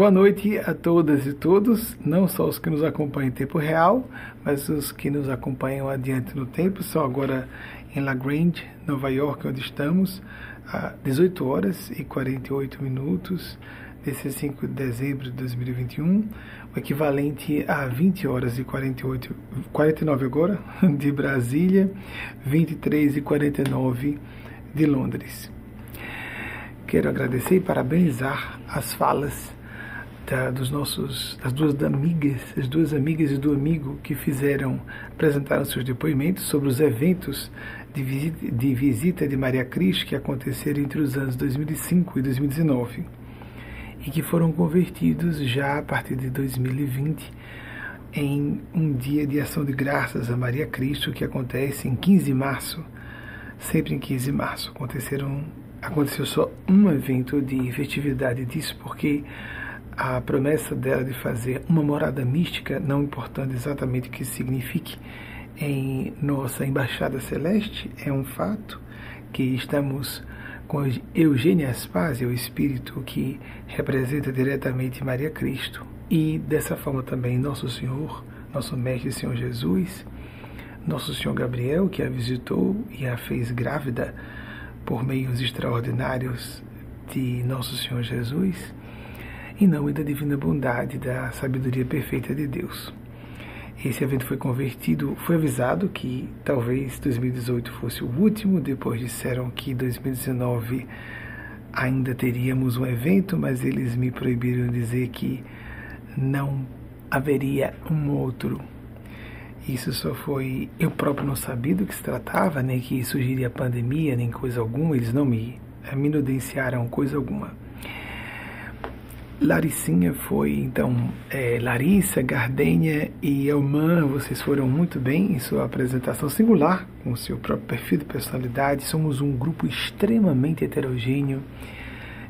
Boa noite a todas e todos, não só os que nos acompanham em tempo real, mas os que nos acompanham adiante no tempo. São agora em La Grange, Nova York, onde estamos, a 18 horas e 48 minutos desse 5 de dezembro de 2021, o equivalente a 20 horas e 48, 49 agora de Brasília, 23 e 49 de Londres. Quero agradecer e parabenizar as falas da, dos nossos, das duas amigas, as duas amigas e do amigo que fizeram, apresentaram seus depoimentos sobre os eventos de visita, de visita de Maria Cristo que aconteceram entre os anos 2005 e 2019 e que foram convertidos já a partir de 2020 em um dia de ação de graças a Maria Cristo que acontece em 15 de março, sempre em 15 de março. Aconteceram, aconteceu só um evento de festividade disso, porque a promessa dela de fazer uma morada mística, não importando exatamente o que signifique, em nossa embaixada celeste, é um fato que estamos com Eugênia Aspásia, o espírito que representa diretamente Maria Cristo, e dessa forma também Nosso Senhor, nosso Mestre Senhor Jesus, Nosso Senhor Gabriel, que a visitou e a fez grávida por meios extraordinários de Nosso Senhor Jesus, em nome da divina bondade, da sabedoria perfeita de Deus. Esse evento foi convertido, foi avisado que talvez 2018 fosse o último, depois disseram que 2019 ainda teríamos um evento, mas eles me proibiram dizer que não haveria um outro. Isso só foi. Eu próprio não sabia do que se tratava, nem que surgiria pandemia, nem coisa alguma, eles não me, me evidenciaram coisa alguma. Laricinha foi, então, é, Larissa, Gardênia e Elman, vocês foram muito bem em sua apresentação singular, com seu próprio perfil de personalidade. Somos um grupo extremamente heterogêneo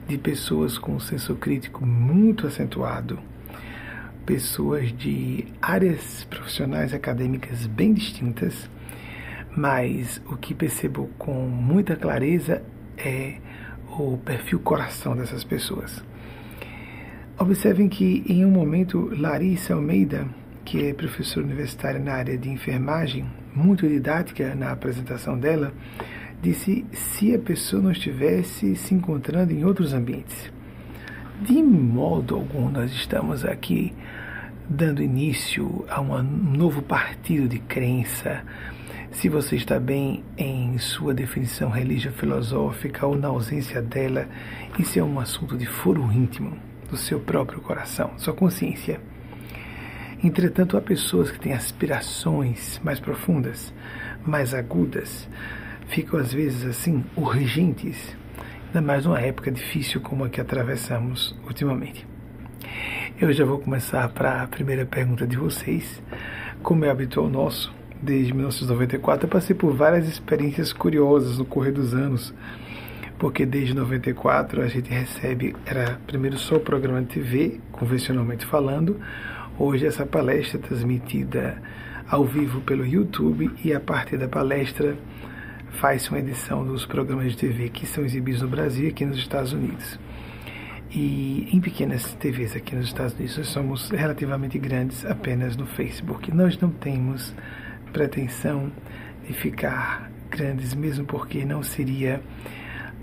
de pessoas com um senso crítico muito acentuado, pessoas de áreas profissionais acadêmicas bem distintas, mas o que percebo com muita clareza é o perfil coração dessas pessoas. Observem que em um momento Larissa Almeida, que é professora universitária na área de enfermagem, muito didática na apresentação dela, disse se a pessoa não estivesse se encontrando em outros ambientes. De modo algum nós estamos aqui dando início a um novo partido de crença. Se você está bem em sua definição religiosa filosófica ou na ausência dela, isso é um assunto de foro íntimo do seu próprio coração, sua consciência. Entretanto, há pessoas que têm aspirações mais profundas, mais agudas, ficam às vezes assim urgentes, ainda mais numa época difícil como a que atravessamos ultimamente. Eu já vou começar para a primeira pergunta de vocês. Como é habitual nosso, desde 1994 eu passei por várias experiências curiosas no correr dos anos porque desde 94 a gente recebe, era primeiro só o programa de TV, convencionalmente falando, hoje essa palestra é transmitida ao vivo pelo YouTube e a partir da palestra faz uma edição dos programas de TV que são exibidos no Brasil e aqui nos Estados Unidos. E em pequenas TVs aqui nos Estados Unidos nós somos relativamente grandes apenas no Facebook. Nós não temos pretensão de ficar grandes, mesmo porque não seria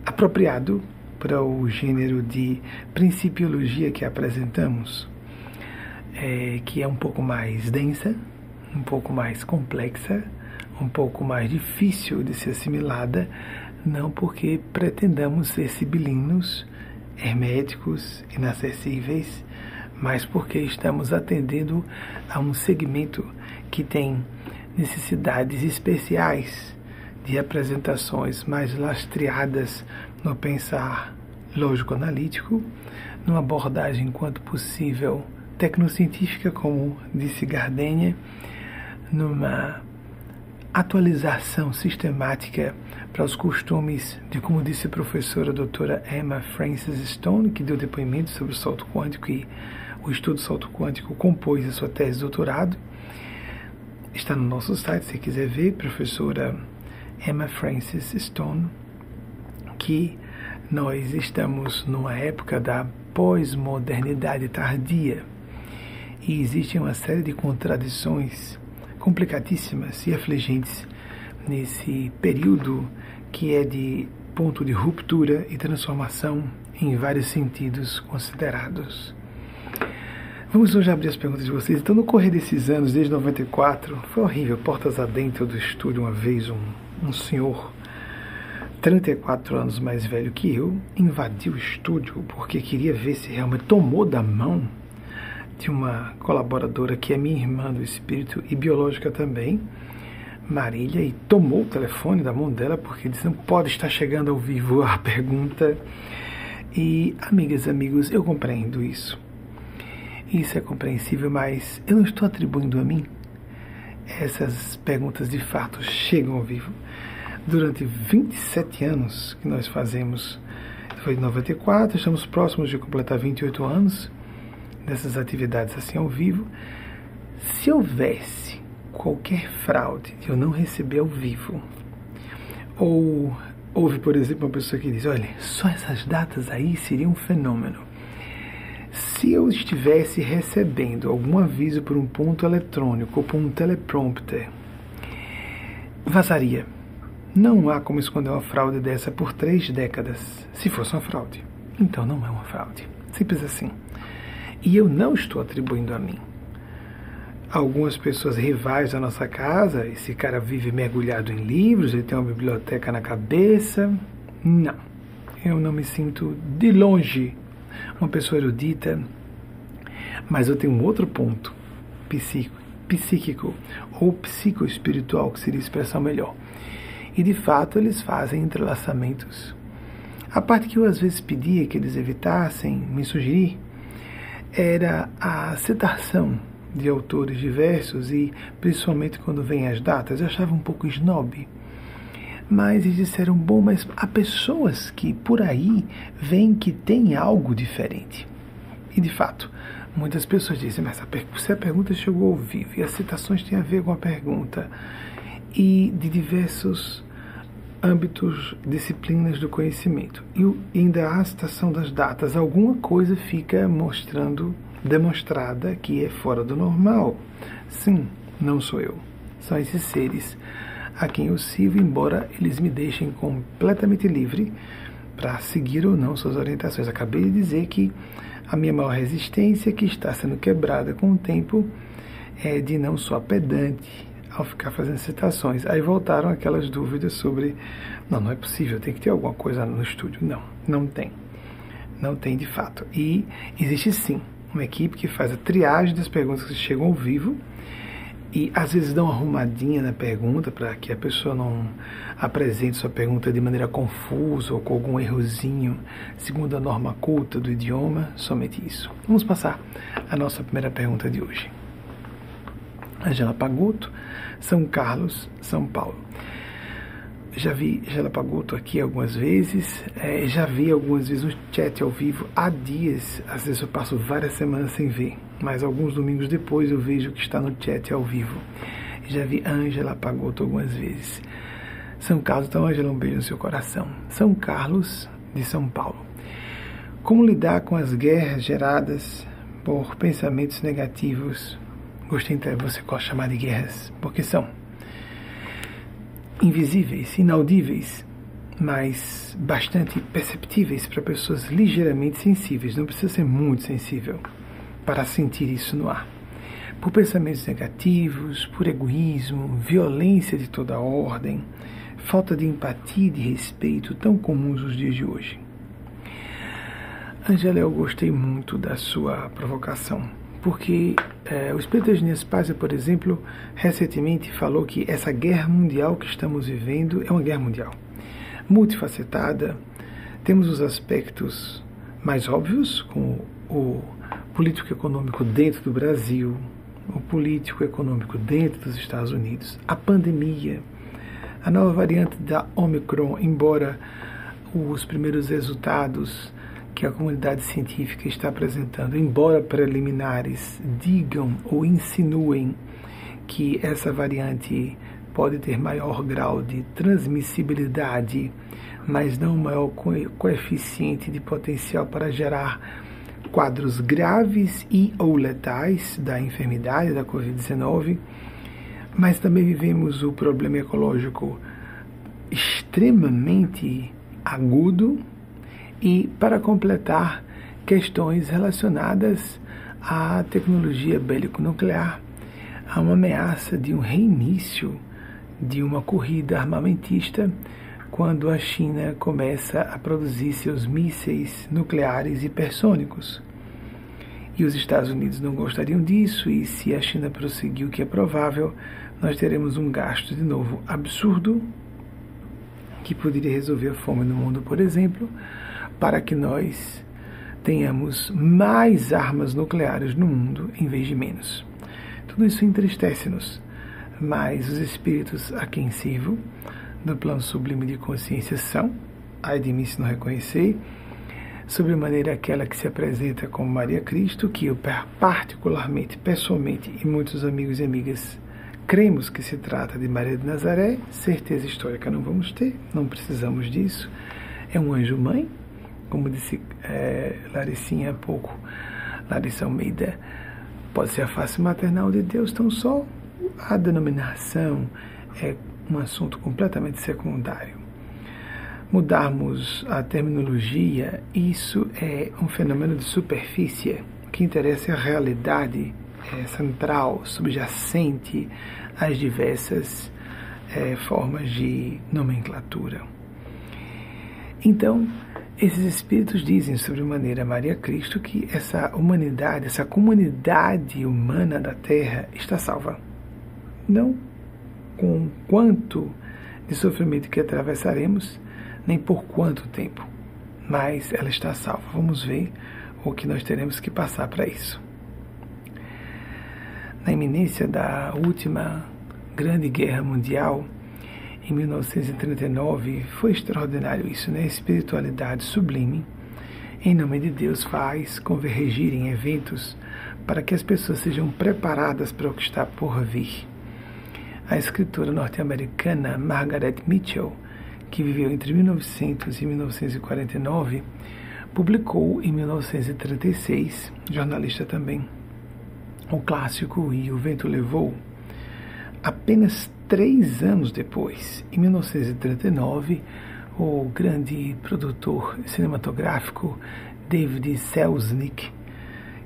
apropriado para o gênero de principiologia que apresentamos, é, que é um pouco mais densa, um pouco mais complexa, um pouco mais difícil de ser assimilada, não porque pretendamos ser sibilinos, herméticos, inacessíveis, mas porque estamos atendendo a um segmento que tem necessidades especiais de apresentações mais lastreadas no pensar lógico-analítico, numa abordagem quanto possível tecnocientífica, como disse Gardenia, numa atualização sistemática para os costumes de, como disse a professora a doutora Emma Francis Stone, que deu depoimento sobre o salto quântico e o estudo do salto quântico compôs a sua tese de doutorado. Está no nosso site, se quiser ver, professora Emma Francis Stone, que nós estamos numa época da pós-modernidade tardia. E existe uma série de contradições complicadíssimas e afligentes nesse período que é de ponto de ruptura e transformação em vários sentidos considerados. Vamos hoje abrir as perguntas de vocês. Então, no correr desses anos, desde 94, foi horrível. Portas adentro do estúdio, uma vez, um, um senhor, 34 anos mais velho que eu, invadiu o estúdio porque queria ver se realmente tomou da mão de uma colaboradora que é minha irmã do espírito e biológica também, Marília, e tomou o telefone da mão dela porque disse: não pode estar chegando ao vivo a pergunta. E, amigas, amigos, eu compreendo isso isso é compreensível, mas eu não estou atribuindo a mim. Essas perguntas de fato chegam ao vivo. Durante 27 anos que nós fazemos, foi em 94, estamos próximos de completar 28 anos dessas atividades assim ao vivo. Se houvesse qualquer fraude de eu não receber ao vivo, ou houve, por exemplo, uma pessoa que diz: olha, só essas datas aí seria um fenômeno. Se eu estivesse recebendo algum aviso por um ponto eletrônico ou por um teleprompter, vazaria. Não há como esconder uma fraude dessa por três décadas. Se fosse uma fraude, então não é uma fraude. Simples assim. E eu não estou atribuindo a mim. Algumas pessoas rivais da nossa casa, esse cara vive mergulhado em livros, ele tem uma biblioteca na cabeça. Não. Eu não me sinto de longe uma pessoa erudita, mas eu tenho um outro ponto psíquico, psíquico ou psicoespiritual, que seria a expressão melhor. E de fato eles fazem entrelaçamentos. A parte que eu às vezes pedia que eles evitassem me sugerir era a citação de autores diversos e principalmente quando vem as datas, eu achava um pouco snob mas eles disseram: bom, mas há pessoas que por aí veem que tem algo diferente. E de fato, muitas pessoas dizem: mas se a pergunta chegou ao vivo e as citações têm a ver com a pergunta, e de diversos âmbitos, disciplinas do conhecimento, e ainda há a citação das datas, alguma coisa fica mostrando, demonstrada que é fora do normal. Sim, não sou eu. São esses seres a quem eu sirvo, embora eles me deixem completamente livre para seguir ou não suas orientações. Acabei de dizer que a minha maior resistência, que está sendo quebrada com o tempo, é de não só pedante ao ficar fazendo citações. Aí voltaram aquelas dúvidas sobre, não, não é possível, tem que ter alguma coisa no estúdio. Não, não tem. Não tem de fato. E existe sim uma equipe que faz a triagem das perguntas que chegam ao vivo e às vezes dá uma arrumadinha na pergunta para que a pessoa não apresente sua pergunta de maneira confusa ou com algum errozinho, segundo a norma culta do idioma, somente isso. Vamos passar a nossa primeira pergunta de hoje. Angela Paguto, São Carlos, São Paulo. Já vi Angela Paguto aqui algumas vezes, é, já vi algumas vezes no chat ao vivo há dias, às vezes eu passo várias semanas sem ver mas alguns domingos depois eu vejo que está no chat ao vivo. Já vi Ângela Pagoto algumas vezes. São Carlos, então Ângela, um beijo no seu coração. São Carlos, de São Paulo. Como lidar com as guerras geradas por pensamentos negativos? Gostei então, você gosta de chamar de guerras, porque são invisíveis, inaudíveis, mas bastante perceptíveis para pessoas ligeiramente sensíveis. Não precisa ser muito sensível para sentir isso no ar. Por pensamentos negativos, por egoísmo, violência de toda ordem, falta de empatia e de respeito tão comuns nos dias de hoje. Angela, eu gostei muito da sua provocação, porque é, o Espírito de Paz, por exemplo, recentemente falou que essa guerra mundial que estamos vivendo é uma guerra mundial, multifacetada. Temos os aspectos mais óbvios, como o político econômico dentro do Brasil, o político econômico dentro dos Estados Unidos, a pandemia, a nova variante da Omicron, embora os primeiros resultados que a comunidade científica está apresentando, embora preliminares, digam ou insinuem que essa variante pode ter maior grau de transmissibilidade, mas não maior coeficiente de potencial para gerar quadros graves e ou letais da enfermidade da Covid-19, mas também vivemos o problema ecológico extremamente agudo e, para completar, questões relacionadas à tecnologia bélico-nuclear, a uma ameaça de um reinício de uma corrida armamentista quando a China começa a produzir seus mísseis nucleares hipersônicos. E os Estados Unidos não gostariam disso, e se a China prosseguir o que é provável, nós teremos um gasto de novo absurdo que poderia resolver a fome no mundo, por exemplo, para que nós tenhamos mais armas nucleares no mundo em vez de menos. Tudo isso entristece-nos, mas os espíritos a quem sirvo, do plano sublime de consciência, são, ai de mim se não reconhecer, sobre maneira aquela que se apresenta como Maria Cristo, que eu particularmente, pessoalmente e muitos amigos e amigas cremos que se trata de Maria de Nazaré, certeza histórica não vamos ter, não precisamos disso. É um anjo mãe, como disse é, Laricinha há pouco, Larissa Almeida, pode ser a face maternal de Deus tão só. A denominação é um assunto completamente secundário. Mudarmos a terminologia, isso é um fenômeno de superfície. O que interessa é a realidade é, central, subjacente às diversas é, formas de nomenclatura. Então, esses espíritos dizem sobre maneira Maria Cristo que essa humanidade, essa comunidade humana da Terra está salva. Não com quanto de sofrimento que atravessaremos, nem por quanto tempo, mas ela está salva. Vamos ver o que nós teremos que passar para isso na iminência da última Grande Guerra Mundial, em 1939, foi extraordinário isso, né? Espiritualidade sublime, em nome de Deus, faz convergir em eventos para que as pessoas sejam preparadas para o que está por vir. A escritora norte-americana Margaret Mitchell, que viveu entre 1900 e 1949, publicou em 1936, jornalista também, o clássico E o Vento Levou, apenas três anos depois, em 1939, o grande produtor cinematográfico David Selznick,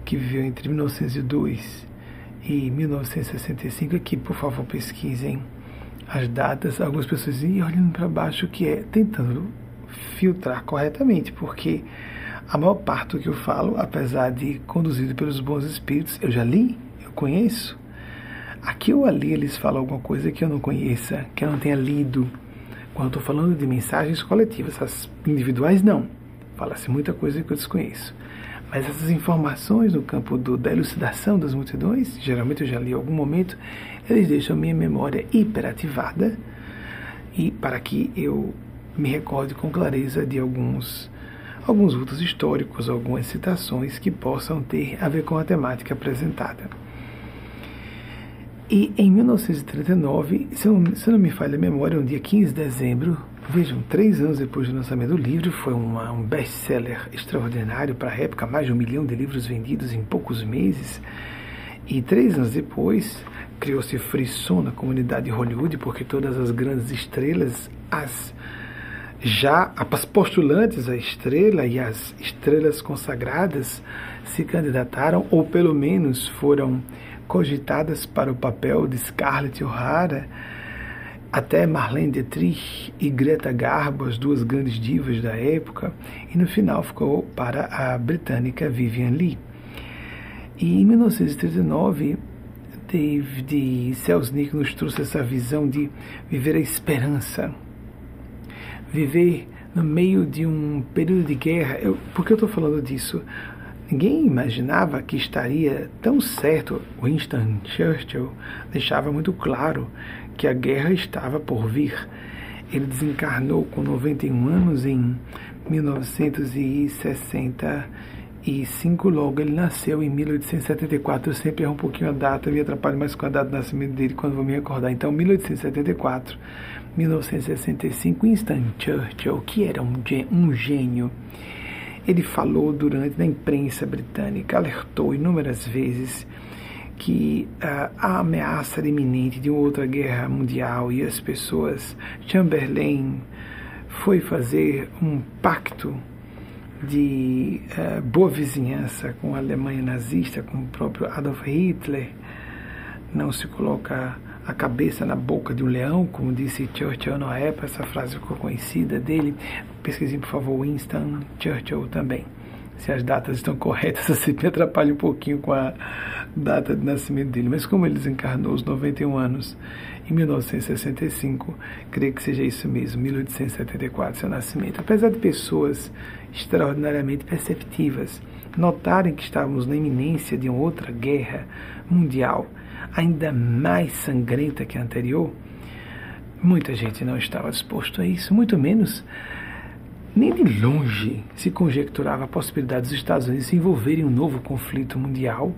que viveu entre 1902 e 1965, aqui por favor pesquisem as datas, algumas pessoas iam olhando para baixo que é tentando filtrar corretamente, porque a maior parte do que eu falo, apesar de conduzido pelos bons espíritos, eu já li, eu conheço. Aqui ou ali eles falam alguma coisa que eu não conheça, que eu não tenha lido. Quando estou falando de mensagens coletivas, as individuais não. Fala-se muita coisa que eu desconheço. Mas essas informações no campo do, da elucidação das multidões, geralmente eu já li em algum momento, eles deixam minha memória hiperativada e para que eu me recorde com clareza de alguns alguns vultos históricos, algumas citações que possam ter a ver com a temática apresentada. E em 1939, se não, se não me falha a memória, um dia 15 de dezembro, vejam, três anos depois do lançamento do livro, foi uma, um best-seller extraordinário para a época, mais de um milhão de livros vendidos em poucos meses. E três anos depois, criou-se frisson na comunidade de Hollywood, porque todas as grandes estrelas, as já as postulantes à estrela e as estrelas consagradas se candidataram, ou pelo menos foram cogitadas para o papel de Scarlett O'Hara, até Marlene Dietrich e Greta Garbo, as duas grandes divas da época, e no final ficou para a britânica Vivian Lee. E em 1939, David Selznick nos trouxe essa visão de viver a esperança, viver no meio de um período de guerra. Eu, por que eu estou falando disso? Ninguém imaginava que estaria tão certo. Winston Churchill deixava muito claro que a guerra estava por vir. Ele desencarnou com 91 anos em 1965, logo ele nasceu em 1874. Eu sempre erro um pouquinho a data, eu me atrapalho mais com a data do nascimento dele quando vou me recordar. Então, 1874 1965, Winston Churchill, que era um, um gênio, ele falou durante na imprensa britânica, alertou inúmeras vezes que uh, a ameaça iminente de outra guerra mundial e as pessoas, Chamberlain foi fazer um pacto de uh, boa vizinhança com a Alemanha nazista, com o próprio Adolf Hitler, não se coloca a cabeça na boca de um leão, como disse Churchill na época, essa frase ficou conhecida dele. Pesquisem, por favor, Winston Churchill também. Se as datas estão corretas, você me atrapalha um pouquinho com a data de nascimento dele. Mas como ele desencarnou aos 91 anos, em 1965, creio que seja isso mesmo, 1874, seu nascimento. Apesar de pessoas extraordinariamente perceptivas notarem que estávamos na iminência de uma outra guerra mundial, ainda mais sangrenta que a anterior, muita gente não estava disposto a isso, muito menos nem de longe se conjecturava a possibilidade dos Estados Unidos se envolverem em um novo conflito mundial,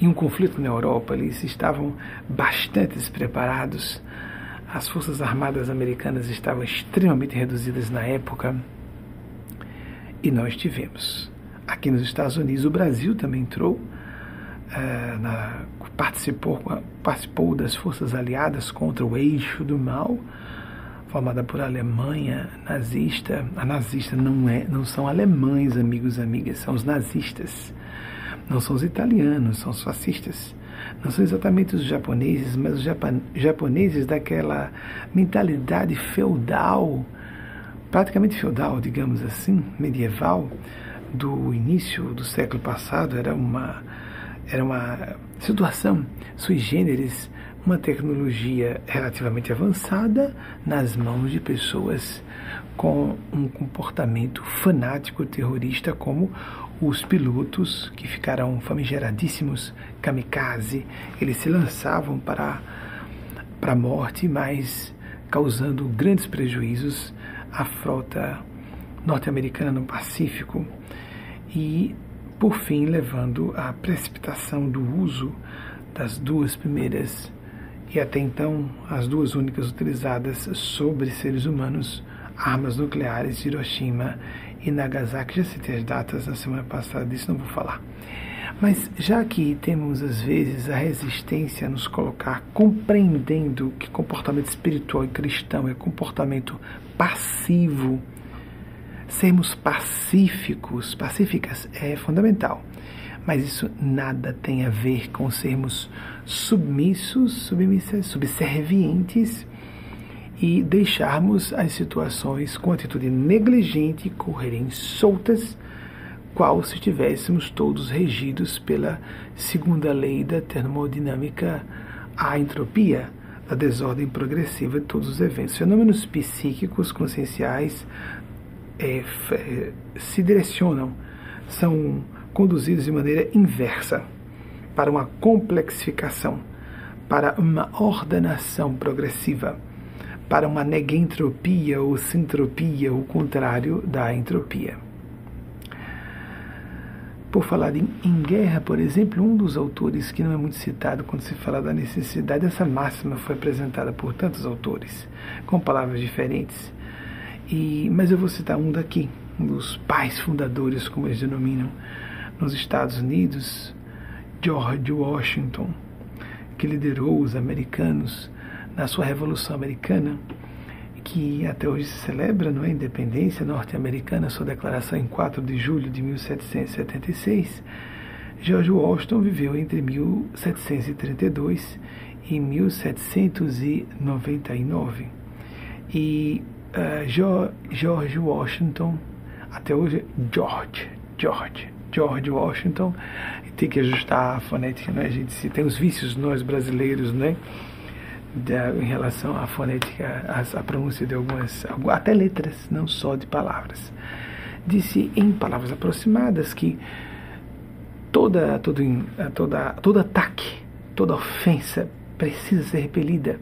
em um conflito na Europa. Eles estavam bastante despreparados. As forças armadas americanas estavam extremamente reduzidas na época. E nós tivemos. Aqui nos Estados Unidos, o Brasil também entrou uh, na participou, participou das forças aliadas contra o eixo do mal, formada por Alemanha nazista. A nazista não é, não são alemães, amigos e amigas, são os nazistas. Não são os italianos, são os fascistas. Não são exatamente os japoneses, mas os japoneses daquela mentalidade feudal, praticamente feudal, digamos assim, medieval, do início do século passado. Era uma era uma situação sui generis, uma tecnologia relativamente avançada nas mãos de pessoas com um comportamento fanático terrorista como os pilotos que ficaram famigeradíssimos kamikaze, eles se lançavam para para a morte, mas causando grandes prejuízos à frota norte-americana no Pacífico e por fim levando à precipitação do uso das duas primeiras e até então as duas únicas utilizadas sobre seres humanos, armas nucleares Hiroshima e Nagasaki. Já citei as datas na semana passada, disso não vou falar. Mas já que temos às vezes a resistência a nos colocar compreendendo que comportamento espiritual e cristão é comportamento passivo sermos pacíficos, pacíficas é fundamental. Mas isso nada tem a ver com sermos submissos, submissas, subservientes e deixarmos as situações com atitude negligente correrem soltas, qual se estivéssemos todos regidos pela segunda lei da termodinâmica, a entropia, da desordem progressiva de todos os eventos. Fenômenos psíquicos, conscienciais, é, é, se direcionam, são conduzidos de maneira inversa para uma complexificação, para uma ordenação progressiva, para uma negentropia ou sintropia, o contrário da entropia. Por falar em, em, guerra, por exemplo, um dos autores que não é muito citado quando se fala da necessidade, essa máxima foi apresentada por tantos autores, com palavras diferentes, e, mas eu vou citar um daqui, um dos pais fundadores, como eles denominam, nos Estados Unidos, George Washington, que liderou os americanos na sua Revolução Americana, que até hoje se celebra não é? a independência norte-americana, sua declaração em 4 de julho de 1776. George Washington viveu entre 1732 e 1799. E uh, George Washington, até hoje George, George, George Washington, tem que ajustar a fonética, né? A gente se tem os vícios nós brasileiros, né? Em relação à fonética, à, à pronúncia de algumas, até letras, não só de palavras. Disse em palavras aproximadas que toda, todo, toda, todo ataque, toda ofensa precisa ser repelida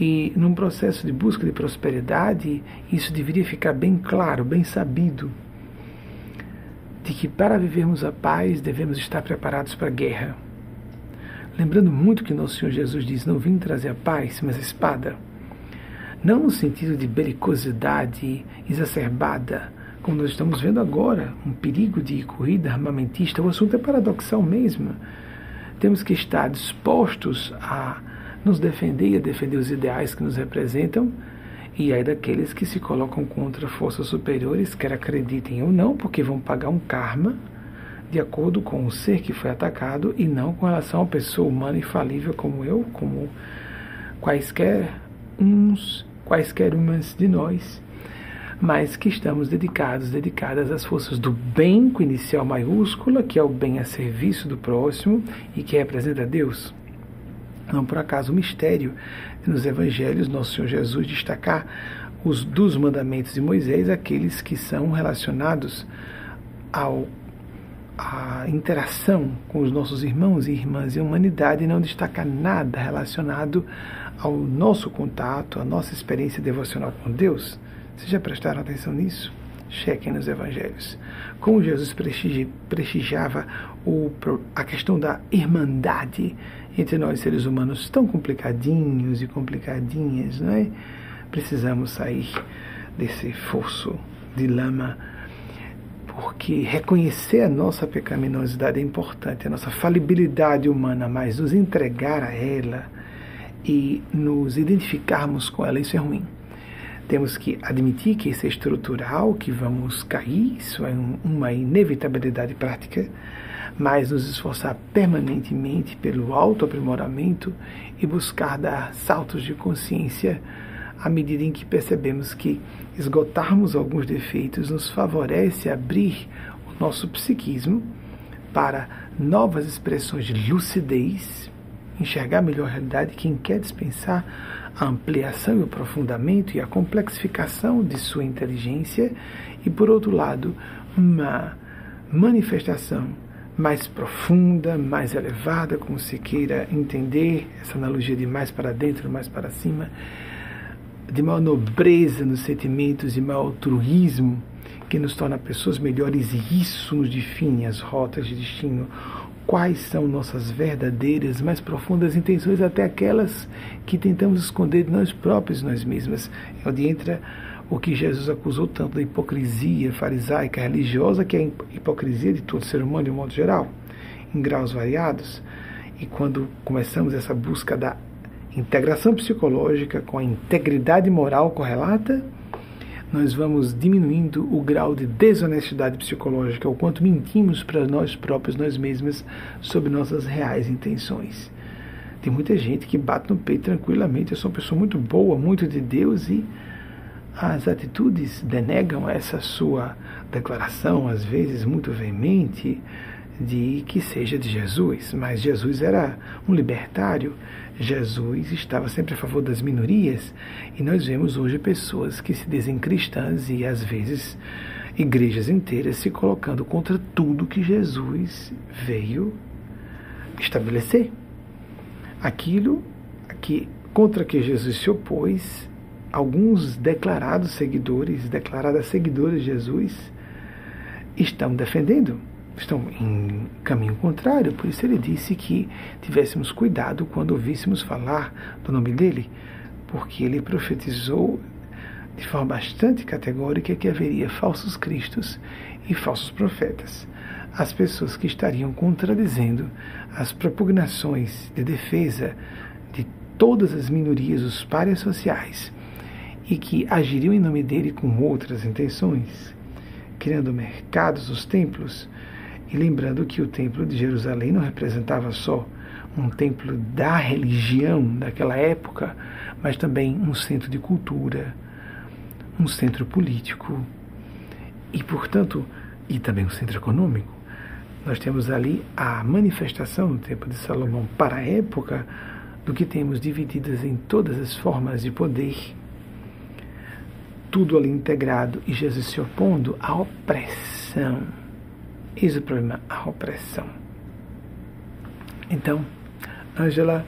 e num processo de busca de prosperidade, isso deveria ficar bem claro, bem sabido, de que para vivermos a paz devemos estar preparados para a guerra. Lembrando muito que nosso Senhor Jesus diz: Não vim trazer a paz, mas a espada. Não no sentido de belicosidade exacerbada, como nós estamos vendo agora, um perigo de corrida armamentista. O assunto é paradoxal mesmo. Temos que estar dispostos a nos defender e a defender os ideais que nos representam, e aí daqueles que se colocam contra forças superiores, quer acreditem ou não, porque vão pagar um karma de acordo com o ser que foi atacado e não com relação a pessoa humana infalível como eu, como quaisquer uns, quaisquer umas de nós, mas que estamos dedicados, dedicadas às forças do bem, com inicial maiúscula, que é o bem a serviço do próximo e que representa Deus. Não por acaso o mistério nos evangelhos, nosso Senhor Jesus destacar os dos mandamentos de Moisés, aqueles que são relacionados ao a interação com os nossos irmãos e irmãs e a humanidade não destaca nada relacionado ao nosso contato, à nossa experiência devocional com Deus. Vocês já prestaram atenção nisso? Chequem nos evangelhos. Como Jesus prestigiava a questão da irmandade entre nós seres humanos tão complicadinhos e complicadinhas, não é? Precisamos sair desse fosso de lama porque reconhecer a nossa pecaminosidade é importante, a nossa falibilidade humana, mas nos entregar a ela e nos identificarmos com ela, isso é ruim. Temos que admitir que isso é estrutural, que vamos cair, isso é uma inevitabilidade prática, mas nos esforçar permanentemente pelo autoaprimoramento e buscar dar saltos de consciência à medida em que percebemos que esgotarmos alguns defeitos nos favorece abrir o nosso psiquismo para novas expressões de lucidez, enxergar melhor a realidade. Quem quer dispensar a ampliação e o aprofundamento e a complexificação de sua inteligência, e por outro lado, uma manifestação mais profunda, mais elevada, como se queira entender essa analogia de mais para dentro, mais para cima, de maior nobreza nos sentimentos, de maior altruísmo, que nos torna pessoas melhores e isso nos define as rotas de destino. Quais são nossas verdadeiras, mais profundas intenções, até aquelas que tentamos esconder de nós próprios, nós mesmas. É onde entra o que Jesus acusou tanto da hipocrisia farisaica religiosa, que é a hipocrisia de todo ser humano de um modo geral, em graus variados. E quando começamos essa busca da integração psicológica com a integridade moral correlata, nós vamos diminuindo o grau de desonestidade psicológica, o quanto mentimos para nós próprios, nós mesmos, sobre nossas reais intenções. Tem muita gente que bate no peito tranquilamente, eu sou uma pessoa muito boa, muito de Deus, e as atitudes denegam essa sua declaração, às vezes muito veemente, de que seja de Jesus. Mas Jesus era um libertário, Jesus estava sempre a favor das minorias e nós vemos hoje pessoas que se dizem cristãs e às vezes igrejas inteiras se colocando contra tudo que Jesus veio estabelecer. Aquilo que contra que Jesus se opôs, alguns declarados seguidores, declaradas seguidoras de Jesus estão defendendo estão em caminho contrário, por isso ele disse que tivéssemos cuidado quando ouvíssemos falar do nome dele, porque ele profetizou de forma bastante categórica que haveria falsos cristos e falsos profetas. As pessoas que estariam contradizendo as propugnações de defesa de todas as minorias, os pares sociais, e que agiriam em nome dele com outras intenções, criando mercados, os templos, e lembrando que o Templo de Jerusalém não representava só um templo da religião daquela época, mas também um centro de cultura, um centro político e, portanto, e também um centro econômico. Nós temos ali a manifestação no tempo de Salomão para a época do que temos divididas em todas as formas de poder, tudo ali integrado e Jesus se opondo à opressão Eis o problema, a opressão. Então, Angela,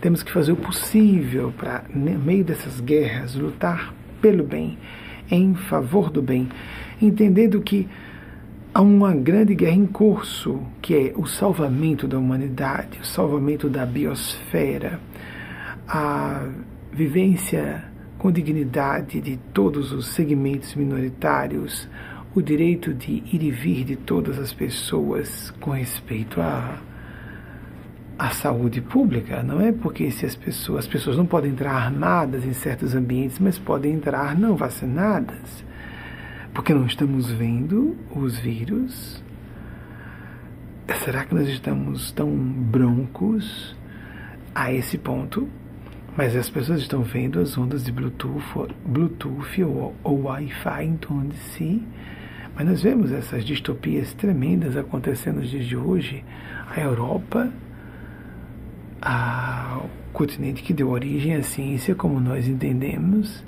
temos que fazer o possível para, no meio dessas guerras, lutar pelo bem, em favor do bem, entendendo que há uma grande guerra em curso, que é o salvamento da humanidade, o salvamento da biosfera, a vivência com dignidade de todos os segmentos minoritários, o direito de ir e vir de todas as pessoas com respeito à, à saúde pública. Não é porque se as pessoas, as pessoas não podem entrar armadas em certos ambientes, mas podem entrar não vacinadas. Porque não estamos vendo os vírus. Será que nós estamos tão broncos a esse ponto? Mas as pessoas estão vendo as ondas de Bluetooth, Bluetooth ou, ou Wi-Fi em torno de si. Mas nós vemos essas distopias tremendas acontecendo nos dias de hoje. A Europa, a, o continente que deu origem à ciência como nós entendemos,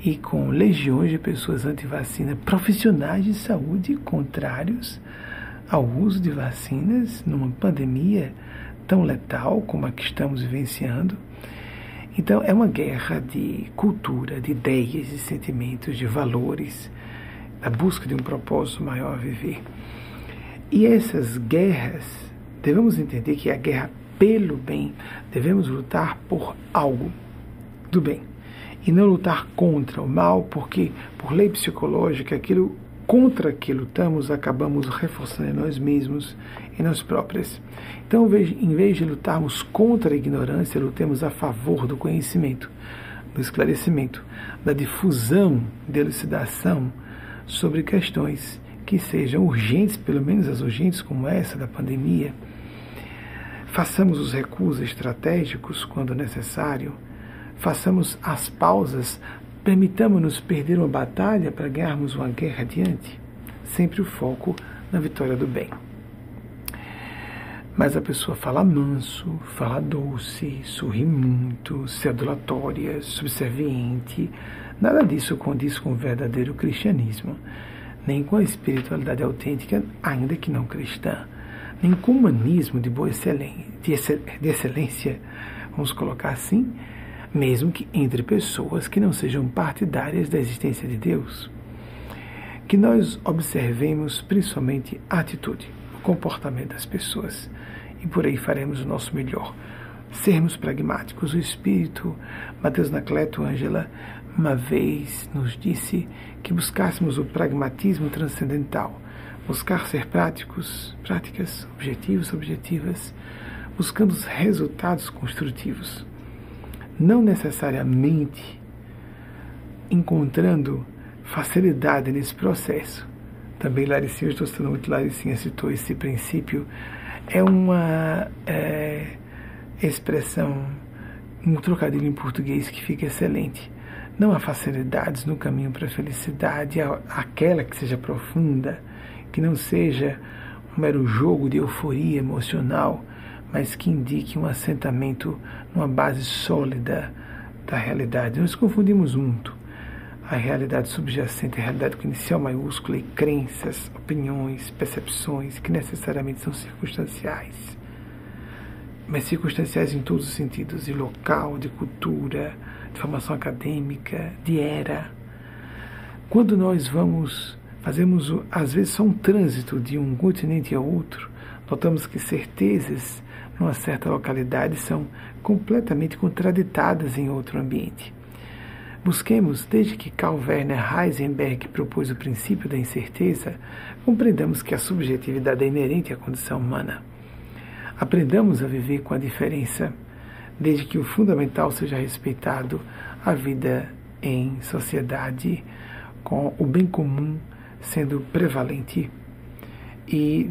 e com legiões de pessoas anti-vacina, profissionais de saúde contrários ao uso de vacinas numa pandemia tão letal como a que estamos vivenciando. Então, é uma guerra de cultura, de ideias, de sentimentos, de valores, da busca de um propósito maior a viver. E essas guerras, devemos entender que a guerra pelo bem, devemos lutar por algo do bem e não lutar contra o mal, porque por lei psicológica, aquilo contra que lutamos acabamos reforçando em nós mesmos, em nós próprios. Então, em vez de lutarmos contra a ignorância, lutemos a favor do conhecimento, do esclarecimento, da difusão, da elucidação sobre questões que sejam urgentes, pelo menos as urgentes como essa da pandemia. Façamos os recuos estratégicos quando necessário, façamos as pausas, permitamos-nos perder uma batalha para ganharmos uma guerra adiante. Sempre o foco na vitória do bem. Mas a pessoa fala manso, fala doce, sorri muito, se adulatória, subserviente. Nada disso condiz com o verdadeiro cristianismo, nem com a espiritualidade autêntica, ainda que não cristã, nem com o humanismo de boa excelência, de excelência, vamos colocar assim, mesmo que entre pessoas que não sejam partidárias da existência de Deus. Que nós observemos principalmente a atitude, o comportamento das pessoas e por aí faremos o nosso melhor. Sermos pragmáticos. O Espírito, Mateus Nacleto Ângela, uma vez nos disse que buscássemos o pragmatismo transcendental, buscar ser práticos, práticas, objetivos, objetivas, buscando os resultados construtivos. Não necessariamente encontrando facilidade nesse processo. Também Laricinha, estou estudando muito Laricinha, citou esse princípio é uma é, expressão, um trocadilho em português que fica excelente. Não há facilidades no caminho para a felicidade, aquela que seja profunda, que não seja um mero jogo de euforia emocional, mas que indique um assentamento numa base sólida da realidade. Nós confundimos muito a realidade subjacente, a realidade com inicial maiúscula e crenças, opiniões, percepções que necessariamente são circunstanciais. Mas circunstanciais em todos os sentidos, de local, de cultura, de formação acadêmica, de era. Quando nós vamos, fazemos às vezes só um trânsito de um continente a outro, notamos que certezas numa certa localidade são completamente contraditadas em outro ambiente. Busquemos, desde que Karl Werner Heisenberg propôs o princípio da incerteza, compreendamos que a subjetividade é inerente à condição humana. Aprendamos a viver com a diferença, desde que o fundamental seja respeitado, a vida em sociedade, com o bem comum sendo prevalente e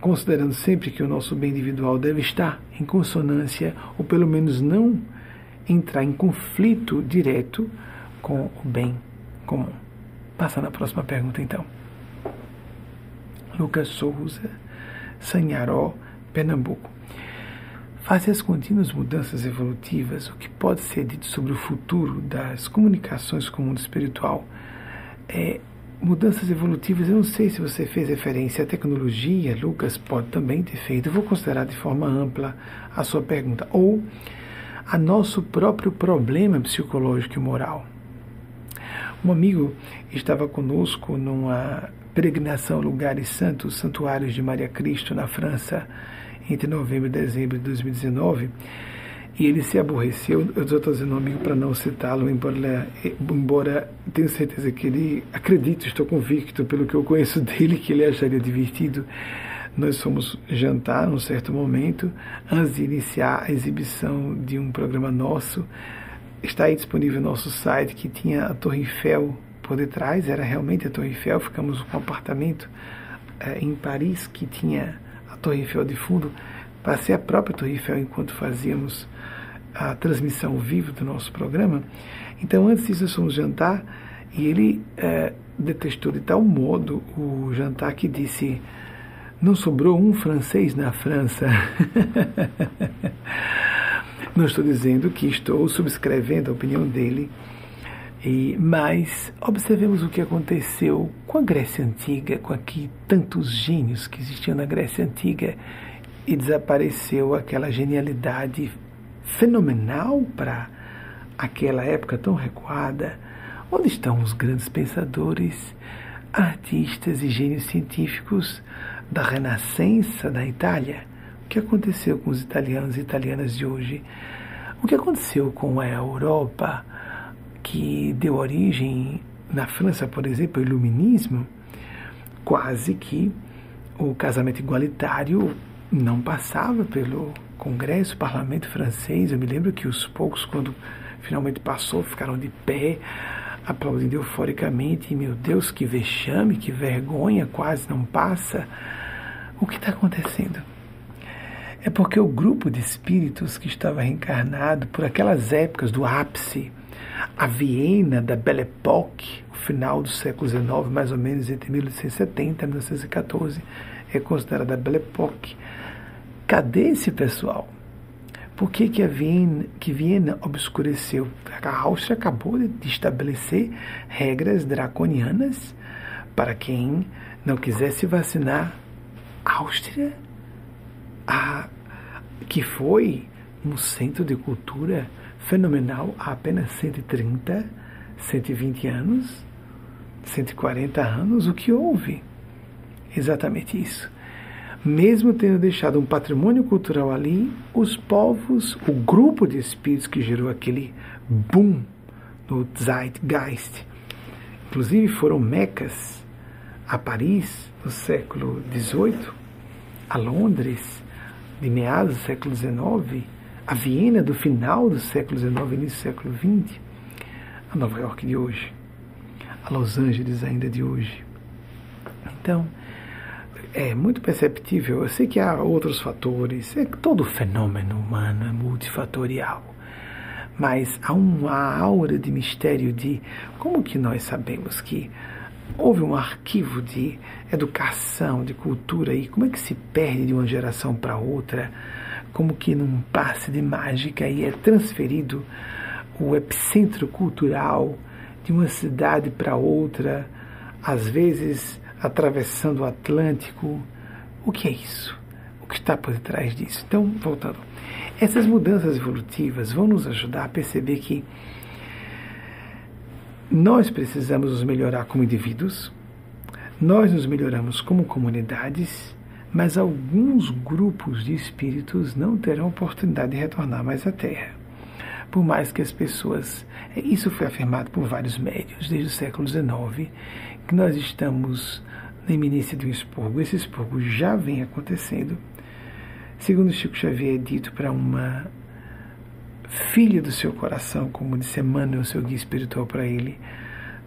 considerando sempre que o nosso bem individual deve estar em consonância, ou pelo menos não entrar em conflito direto com o bem comum. Passando à próxima pergunta, então. Lucas Souza, Sanharó, Pernambuco. Face às contínuas mudanças evolutivas, o que pode ser dito sobre o futuro das comunicações com o mundo espiritual é mudanças evolutivas. Eu não sei se você fez referência à tecnologia, Lucas pode também ter feito. Eu vou considerar de forma ampla a sua pergunta. Ou a nosso próprio problema psicológico e moral. Um amigo estava conosco numa peregrinação lugares santos, santuários de Maria Cristo, na França, entre novembro e dezembro de 2019. e ele se aborreceu. Eu estou trazendo um amigo para não citá-lo, embora, embora tenho certeza que ele, acredito, estou convicto pelo que eu conheço dele, que ele acharia divertido. Nós fomos jantar num certo momento, antes de iniciar a exibição de um programa nosso. Está aí disponível no nosso site que tinha a Torre Eiffel por detrás, era realmente a Torre Eiffel. Ficamos com um apartamento é, em Paris que tinha a Torre Eiffel de fundo. Passei a própria Torre Eiffel enquanto fazíamos a transmissão vivo do nosso programa. Então, antes disso, nós fomos jantar e ele é, detestou de tal modo o jantar que disse: Não sobrou um francês na França. Não estou dizendo que estou subscrevendo a opinião dele, e, mas observemos o que aconteceu com a Grécia Antiga, com aqui tantos gênios que existiam na Grécia Antiga, e desapareceu aquela genialidade fenomenal para aquela época tão recuada. Onde estão os grandes pensadores, artistas e gênios científicos da Renascença da Itália? Que aconteceu com os italianos e italianas de hoje? O que aconteceu com a Europa, que deu origem, na França, por exemplo, ao Iluminismo? Quase que o casamento igualitário não passava pelo Congresso, Parlamento francês. Eu me lembro que os poucos, quando finalmente passou, ficaram de pé, aplaudindo euforicamente. E, meu Deus, que vexame, que vergonha, quase não passa. O que está acontecendo? É porque o grupo de espíritos que estava reencarnado por aquelas épocas do ápice, a Viena da Belle Époque, o final do século XIX, mais ou menos entre 1870 e 1914, é considerada a Belle Époque Cadê esse pessoal? Por que, que, a Viena, que Viena obscureceu? A Áustria acabou de estabelecer regras draconianas para quem não quisesse vacinar. Áustria, a, que foi um centro de cultura fenomenal há apenas 130, 120 anos, 140 anos, o que houve? Exatamente isso mesmo tendo deixado um patrimônio cultural ali, os povos, o grupo de espíritos que gerou aquele boom no Zeitgeist, inclusive foram mecas a Paris no século XVIII, a Londres de meados do século XIX, a Viena do final do século XIX início do século XX, a Nova York de hoje, a Los Angeles ainda de hoje. Então, é muito perceptível. Eu sei que há outros fatores, é, todo fenômeno humano é multifatorial. Mas há uma aura de mistério de como que nós sabemos que houve um arquivo de educação, de cultura e como é que se perde de uma geração para outra, como que num passe de mágica e é transferido o epicentro cultural de uma cidade para outra, às vezes atravessando o Atlântico. O que é isso? O que está por detrás disso? Então, voltando. Essas mudanças evolutivas vão nos ajudar a perceber que nós precisamos nos melhorar como indivíduos, nós nos melhoramos como comunidades, mas alguns grupos de espíritos não terão oportunidade de retornar mais à Terra. Por mais que as pessoas. Isso foi afirmado por vários médios desde o século XIX, que nós estamos na iminência de um expurgo. Esse expurgo já vem acontecendo. Segundo Chico Xavier, é dito para uma filha do seu coração, como disse Emmanuel, seu guia espiritual para ele,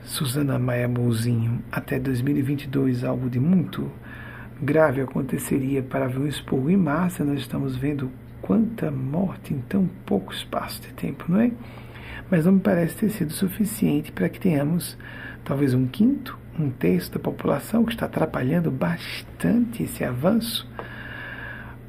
Susana Maia Mouzinho, até 2022 algo de muito grave aconteceria para ver um expurgo em massa. Nós estamos vendo quanta morte em tão pouco espaço de tempo, não é? Mas não me parece ter sido suficiente para que tenhamos talvez um quinto um terço da população que está atrapalhando bastante esse avanço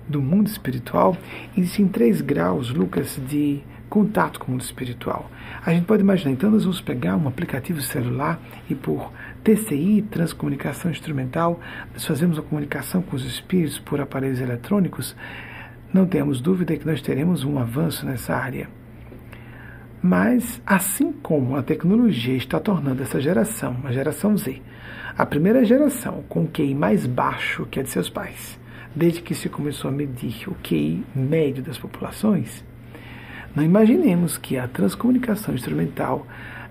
do mundo espiritual. Existem três graus, Lucas, de contato com o mundo espiritual. A gente pode imaginar, então, nós vamos pegar um aplicativo celular e por TCI, transcomunicação instrumental, nós fazemos a comunicação com os espíritos por aparelhos eletrônicos. Não temos dúvida que nós teremos um avanço nessa área. Mas, assim como a tecnologia está tornando essa geração, a geração Z, a primeira geração com QI mais baixo que a de seus pais, desde que se começou a medir o QI médio das populações, Não imaginemos que a transcomunicação instrumental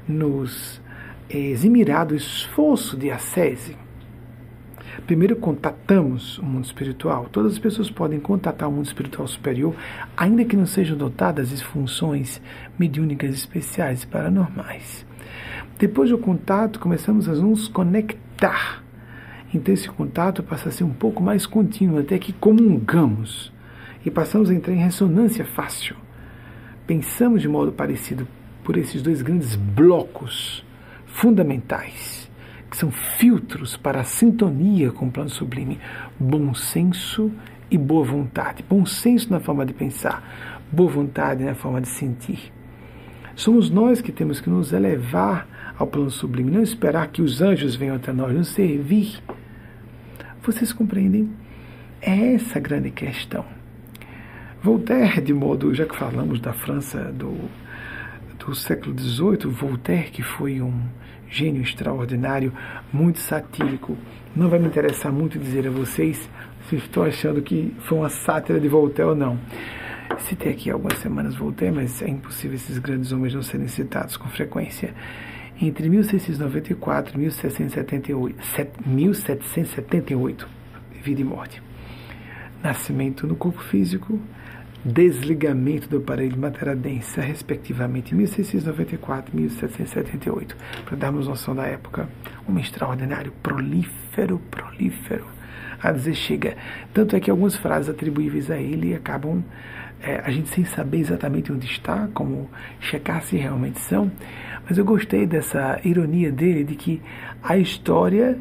nos eximirá do esforço de ascese. Primeiro contatamos o mundo espiritual. Todas as pessoas podem contatar o mundo espiritual superior, ainda que não sejam dotadas de funções mediúnicas especiais e paranormais. Depois do contato, começamos a nos conectar. Então esse contato passa a ser um pouco mais contínuo, até que comungamos e passamos a entrar em ressonância fácil. Pensamos de modo parecido por esses dois grandes blocos fundamentais, que são filtros para a sintonia com o plano sublime: bom senso e boa vontade. Bom senso na forma de pensar, boa vontade na forma de sentir. Somos nós que temos que nos elevar ao plano sublime, não esperar que os anjos venham até nós, nos servir. Vocês compreendem? É essa a grande questão. Voltaire, de modo, já que falamos da França do, do século XVIII, Voltaire, que foi um gênio extraordinário, muito satírico, não vai me interessar muito dizer a vocês se estou achando que foi uma sátira de Voltaire ou não. Citei aqui algumas semanas Voltaire, mas é impossível esses grandes homens não serem citados com frequência. Entre 1694 e 1778, 1778, vida e morte. Nascimento no corpo físico, desligamento do aparelho matéria densa, respectivamente 1694 e 1778, para darmos noção da época. Um extraordinário, prolífero, prolífero. A dizer chega. Tanto é que algumas frases atribuíveis a ele acabam é, a gente sem saber exatamente onde está, como checar se realmente são. Mas eu gostei dessa ironia dele de que a história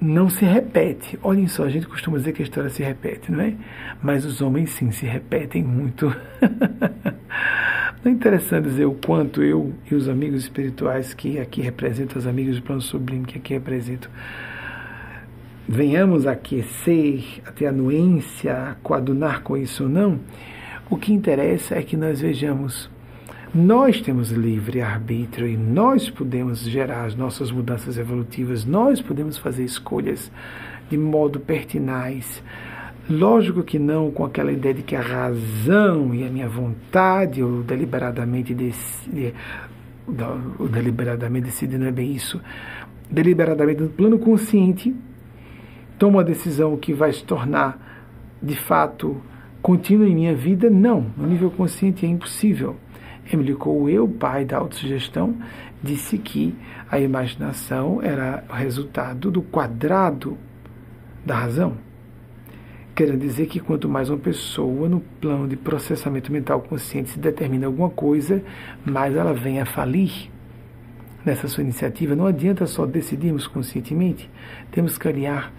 não se repete. Olhem só, a gente costuma dizer que a história se repete, não é? Mas os homens sim se repetem muito. não é interessante dizer o quanto eu e os amigos espirituais que aqui representam, os amigos do plano sublime que aqui representam, venhamos a aquecer, a ter anuência, a coadunar com isso ou não, o que interessa é que nós vejamos nós temos livre arbítrio e nós podemos gerar as nossas mudanças evolutivas, nós podemos fazer escolhas de modo pertinaz. Lógico que não com aquela ideia de que a razão e a minha vontade, ou deliberadamente decidi, deliberadamente decidir não é bem isso, deliberadamente no plano consciente, toma uma decisão que vai se tornar de fato contínua em minha vida, não. No nível consciente é impossível. Cole, o pai da autossugestão, disse que a imaginação era o resultado do quadrado da razão. Querendo dizer que quanto mais uma pessoa, no plano de processamento mental consciente, se determina alguma coisa, mais ela vem a falir nessa sua iniciativa. Não adianta só decidirmos conscientemente, temos que aliar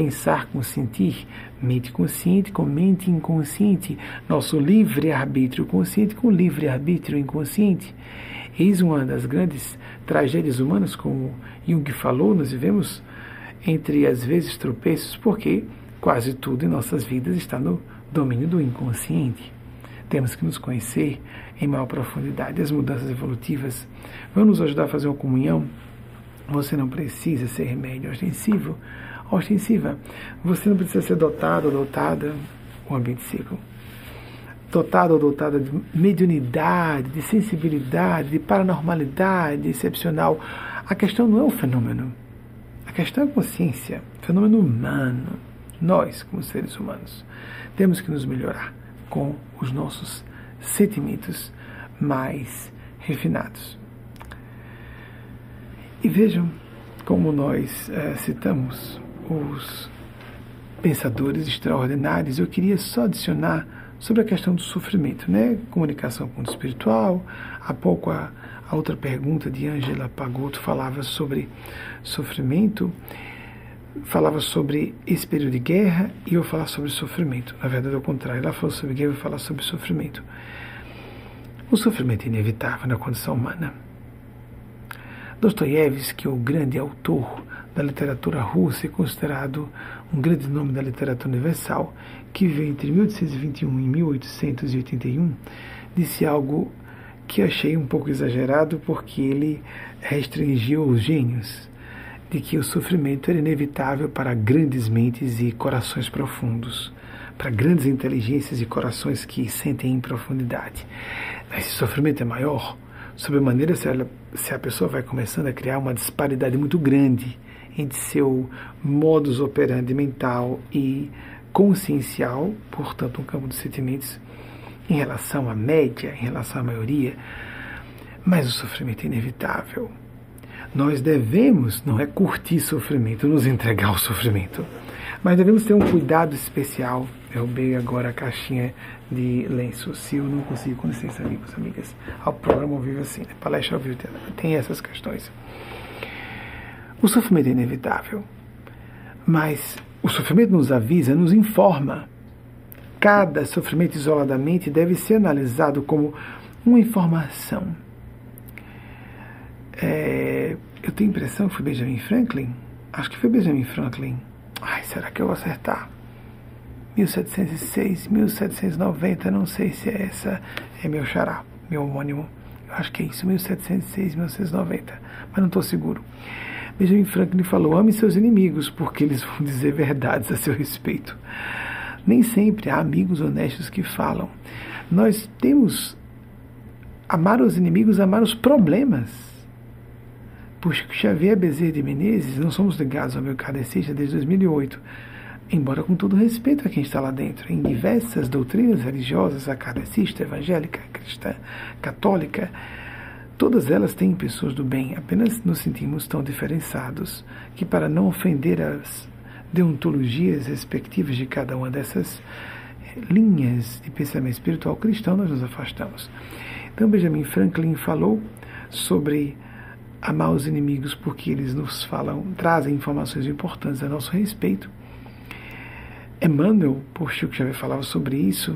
pensar com sentir, mente consciente com mente inconsciente, nosso livre-arbítrio consciente com livre-arbítrio inconsciente. Eis uma das grandes tragédias humanas, como Jung falou, nós vivemos entre às vezes tropeços, porque quase tudo em nossas vidas está no domínio do inconsciente. Temos que nos conhecer em maior profundidade. As mudanças evolutivas vão nos ajudar a fazer uma comunhão. Você não precisa ser remédio ostensivo ostensiva. Você não precisa ser dotado ou dotada, o ambiente ciclo, dotado ou dotada de mediunidade, de sensibilidade, de paranormalidade excepcional. A questão não é o fenômeno. A questão é a consciência, fenômeno humano. Nós, como seres humanos, temos que nos melhorar com os nossos sentimentos mais refinados. E vejam como nós é, citamos os pensadores extraordinários, eu queria só adicionar sobre a questão do sofrimento, né? Comunicação com o espiritual. Há pouco a, a outra pergunta de Angela Pagotto falava sobre sofrimento, falava sobre esse período de guerra e eu falar sobre sofrimento. Na verdade, ao contrário, ela falou sobre guerra e eu falar sobre sofrimento. O sofrimento é inevitável na condição humana. Dostoiévski, o grande autor da literatura russa e considerado um grande nome da literatura universal, que viveu entre 1821 e 1881, disse algo que achei um pouco exagerado porque ele restringiu os gênios de que o sofrimento era inevitável para grandes mentes e corações profundos. para grandes inteligências e corações que sentem em profundidade. Esse sofrimento é maior, sobremaneira se, ela, se a pessoa vai começando a criar uma disparidade muito grande entre seu modus operandi mental e consciencial, portanto, um campo de sentimentos em relação à média, em relação à maioria, mas o sofrimento é inevitável. Nós devemos, não é curtir sofrimento, nos entregar ao sofrimento, mas devemos ter um cuidado especial. Eu roubei agora a caixinha de lenço. Se eu não consigo, com licença, amigos, amigas, ao programa ao vivo assim, né? palestra ao vivo tem essas questões. O sofrimento é inevitável, mas o sofrimento nos avisa, nos informa. Cada sofrimento isoladamente deve ser analisado como uma informação é, eu tenho a impressão que foi Benjamin Franklin. Acho que foi Benjamin Franklin. Ai, será que eu vou acertar? 1706, 1790, não sei se é essa. É meu xará, meu homônimo. Eu acho que é isso, 1706, 1790. Mas não estou seguro. Benjamin Franklin falou: ame seus inimigos, porque eles vão dizer verdades a seu respeito. Nem sempre há amigos honestos que falam. Nós temos amar os inimigos, amar os problemas Chico Xavier Bezerra de Menezes, não somos ligados ao meu kardecista desde 2008, embora com todo respeito a quem está lá dentro, em diversas doutrinas religiosas, a kardecista, evangélica, cristã, católica, todas elas têm pessoas do bem, apenas nos sentimos tão diferenciados que para não ofender as deontologias respectivas de cada uma dessas linhas de pensamento espiritual cristão, nós nos afastamos. Então Benjamin Franklin falou sobre amar os inimigos porque eles nos falam, trazem informações importantes a nosso respeito. Emmanuel, por Chico Xavier falava sobre isso,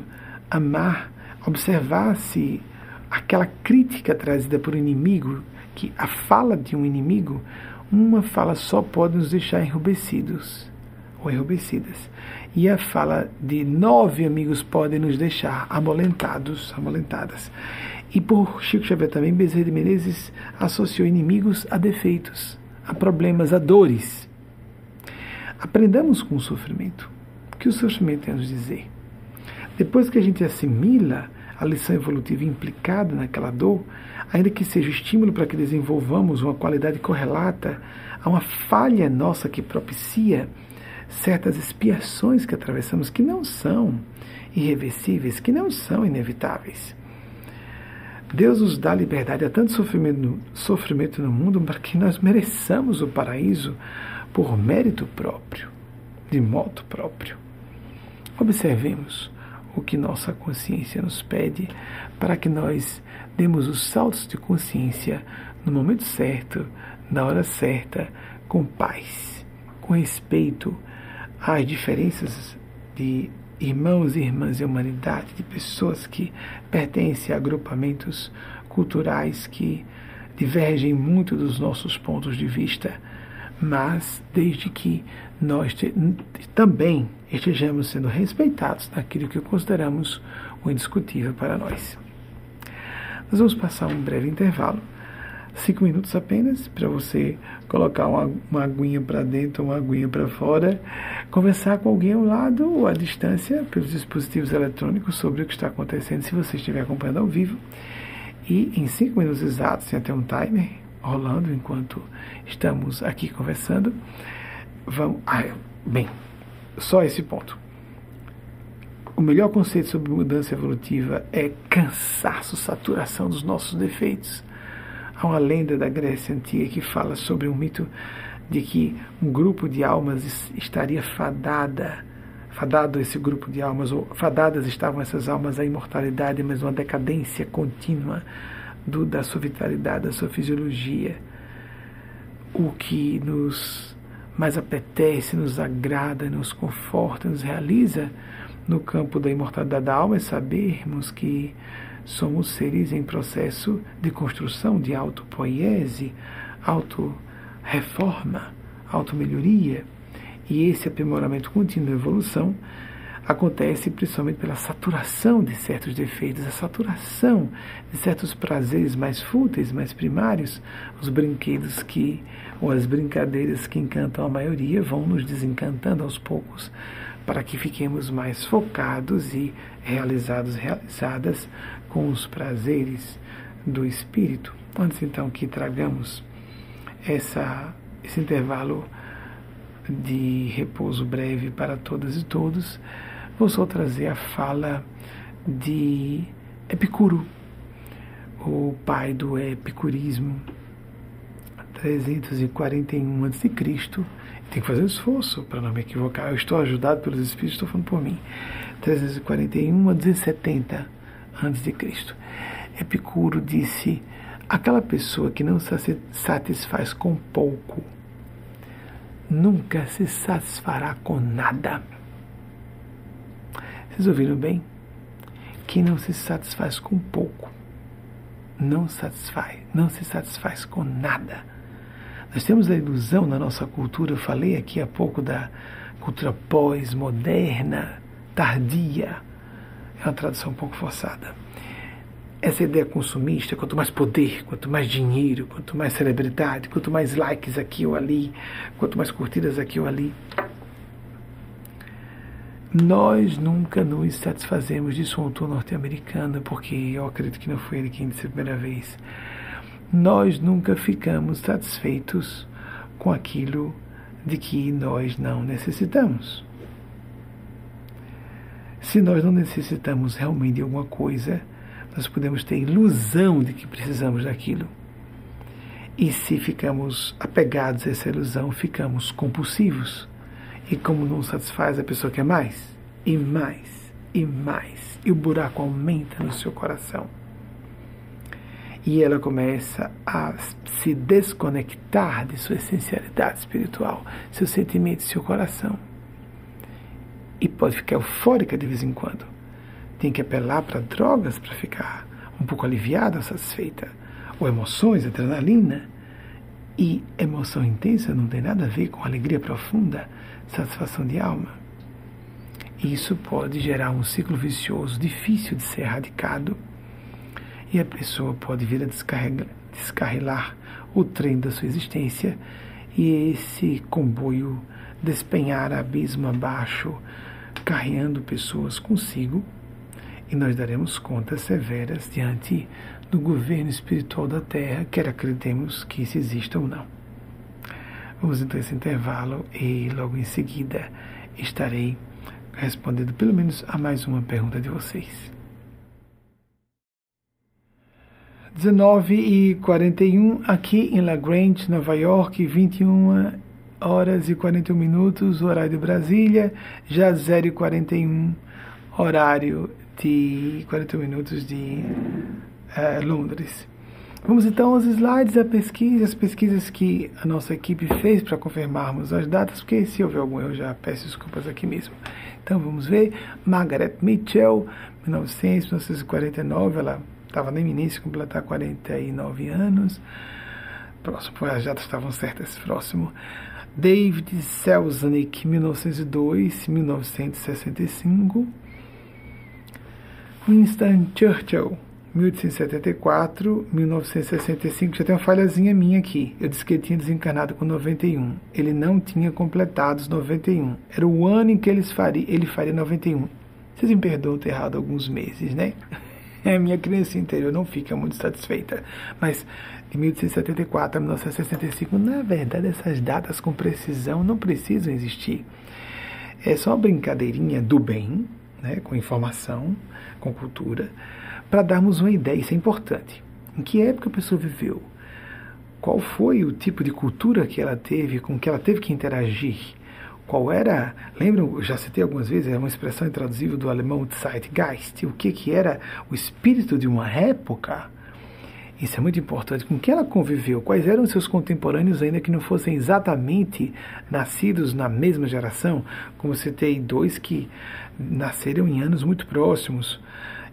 amar, observar se aquela crítica trazida por inimigo, que a fala de um inimigo, uma fala só pode nos deixar enrubescidos ou enrubescidas. E a fala de nove amigos pode nos deixar amolentados, amolentadas. E por Chico Xavier também, Bezerra de Menezes associou inimigos a defeitos, a problemas, a dores. Aprendamos com o sofrimento. O que o sofrimento tem a nos dizer? Depois que a gente assimila a lição evolutiva implicada naquela dor, ainda que seja estímulo para que desenvolvamos uma qualidade correlata a uma falha nossa que propicia certas expiações que atravessamos que não são irreversíveis, que não são inevitáveis. Deus nos dá liberdade a tanto sofrimento, sofrimento no mundo para que nós mereçamos o paraíso por mérito próprio, de modo próprio. Observemos o que nossa consciência nos pede para que nós demos os saltos de consciência no momento certo, na hora certa, com paz, com respeito às diferenças de irmãos e irmãs em humanidade, de pessoas que pertencem a agrupamentos culturais que divergem muito dos nossos pontos de vista, mas desde que nós também estejamos sendo respeitados naquilo que consideramos o indiscutível para nós. Nós vamos passar um breve intervalo cinco minutos apenas para você colocar uma, uma aguinha para dentro, uma aguinha para fora, conversar com alguém ao lado ou à distância pelos dispositivos eletrônicos sobre o que está acontecendo, se você estiver acompanhando ao vivo. E em cinco minutos exatos, tem até um timer rolando enquanto estamos aqui conversando. Vamos. Ah, bem, só esse ponto. O melhor conceito sobre mudança evolutiva é cansaço, saturação dos nossos defeitos Há uma lenda da Grécia Antiga que fala sobre um mito de que um grupo de almas estaria fadada, fadado esse grupo de almas, ou fadadas estavam essas almas à imortalidade, mas uma decadência contínua do, da sua vitalidade, da sua fisiologia. O que nos mais apetece, nos agrada, nos conforta, nos realiza no campo da imortalidade da alma é sabermos que Somos seres em processo de construção de autopoiese, auto-reforma, auto-melhoria. E esse aprimoramento contínuo da evolução acontece principalmente pela saturação de certos defeitos, a saturação de certos prazeres mais fúteis, mais primários, os brinquedos que, ou as brincadeiras que encantam a maioria, vão nos desencantando aos poucos para que fiquemos mais focados e realizados, realizadas com os prazeres do Espírito. Antes então que tragamos essa, esse intervalo de repouso breve para todas e todos, vou só trazer a fala de Epicuro, o pai do epicurismo, 341 a.C. Tem que fazer um esforço para não me equivocar. Eu estou ajudado pelos Espíritos, estou falando por mim. 341 a 270 a.C. Epicuro disse: aquela pessoa que não se satisfaz com pouco nunca se satisfará com nada. Vocês ouviram bem? Quem não se satisfaz com pouco não satisfaz, não se satisfaz com nada. Nós temos a ilusão na nossa cultura, eu falei aqui há pouco da cultura pós-moderna, tardia. É uma tradução um pouco forçada. Essa ideia consumista, quanto mais poder, quanto mais dinheiro, quanto mais celebridade, quanto mais likes aqui ou ali, quanto mais curtidas aqui ou ali, nós nunca nos satisfazemos, disse um autor norte-americano, porque eu acredito que não foi ele quem disse a primeira vez. Nós nunca ficamos satisfeitos com aquilo de que nós não necessitamos. Se nós não necessitamos realmente de alguma coisa, nós podemos ter ilusão de que precisamos daquilo. E se ficamos apegados a essa ilusão, ficamos compulsivos e como não satisfaz, a pessoa quer mais, e mais, e mais. E o buraco aumenta no seu coração. E ela começa a se desconectar de sua essencialidade espiritual, seu sentimento, seu coração. E pode ficar eufórica de vez em quando. Tem que apelar para drogas para ficar um pouco aliviada, satisfeita. Ou emoções, adrenalina. E emoção intensa não tem nada a ver com alegria profunda satisfação de alma. Isso pode gerar um ciclo vicioso difícil de ser erradicado e a pessoa pode vir a descarrilar o trem da sua existência e esse comboio despenhar abismo abaixo, carreando pessoas consigo, e nós daremos contas severas diante do governo espiritual da Terra, quer acreditemos que isso exista ou não. Vamos então esse intervalo e logo em seguida estarei respondendo pelo menos a mais uma pergunta de vocês. 19 e 41 aqui em La Grange, Nova York, 21 horas e 41 minutos, horário de Brasília, já 0 e 41 horário de 41 minutos de uh, Londres. Vamos então aos slides, a pesquisa, as pesquisas que a nossa equipe fez para confirmarmos as datas, porque se houver algum erro já peço desculpas aqui mesmo. Então vamos ver, Margaret Mitchell, 1900, 1949, ela estava na iminência de completar 49 anos. Próximo, datas estavam certas, próximo. David Selznick, 1902, 1965. Winston Churchill, 1874, 1965, já tem uma falhazinha minha aqui. Eu disse que ele tinha desencarnado com 91. Ele não tinha completado os 91. Era o ano em que eles faria, ele faria 91. Vocês me perdoam ter errado alguns meses, né? A minha criança interior não fica muito satisfeita. Mas de 1874 a 1965, na verdade, essas datas com precisão não precisam existir. É só uma brincadeirinha do bem, né, com informação, com cultura para darmos uma ideia, isso é importante. Em que época a pessoa viveu? Qual foi o tipo de cultura que ela teve, com que ela teve que interagir? Qual era, lembram, já citei algumas vezes, é uma expressão intraduzível do alemão Zeitgeist, o que, que era o espírito de uma época? Isso é muito importante. Com quem ela conviveu? Quais eram seus contemporâneos, ainda que não fossem exatamente nascidos na mesma geração? Como citei dois que nasceram em anos muito próximos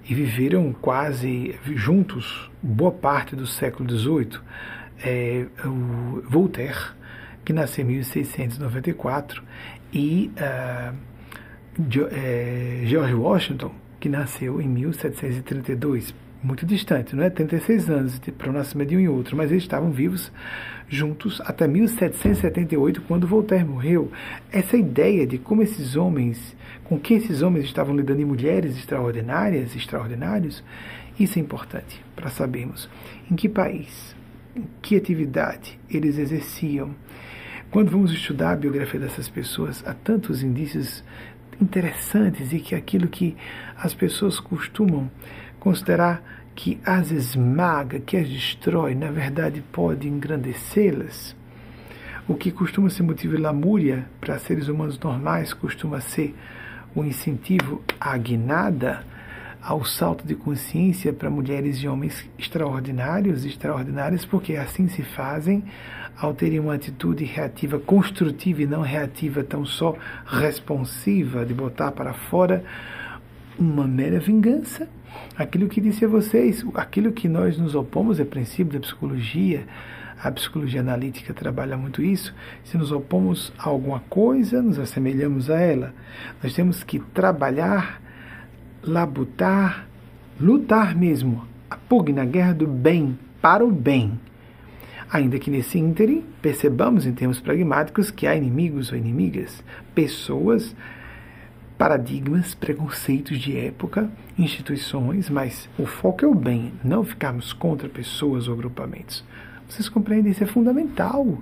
e viveram quase juntos boa parte do século XVIII. É, Voltaire, que nasceu em 1694, e uh, George Washington, que nasceu em 1732. muito distante, não é? 36 anos para o nascimento de um e outro, mas eles estavam vivos juntos até 1778, quando Voltaire morreu. Essa ideia de como esses homens, com que esses homens estavam lidando em mulheres extraordinárias, extraordinários, isso é importante para sabermos em que país, em que atividade eles exerciam. Quando vamos estudar a biografia dessas pessoas, há tantos indícios interessantes e que aquilo que as pessoas costumam considerar que as esmaga, que as destrói, na verdade pode engrandecê-las. O que costuma ser motivo de lamúria para seres humanos normais costuma ser o incentivo à guinada, ao salto de consciência para mulheres e homens extraordinários extraordinárias, porque assim se fazem ao terem uma atitude reativa construtiva e não reativa tão só responsiva de botar para fora uma mera vingança. Aquilo que disse a vocês, aquilo que nós nos opomos é princípio da psicologia. A psicologia analítica trabalha muito isso. Se nos opomos a alguma coisa, nos assemelhamos a ela. Nós temos que trabalhar, labutar, lutar mesmo, a pugna, a guerra do bem para o bem. Ainda que nesse ínterim percebamos em termos pragmáticos que há inimigos ou inimigas, pessoas paradigmas, preconceitos de época, instituições, mas o foco é o bem, não ficarmos contra pessoas ou agrupamentos. Vocês compreendem? Isso é fundamental.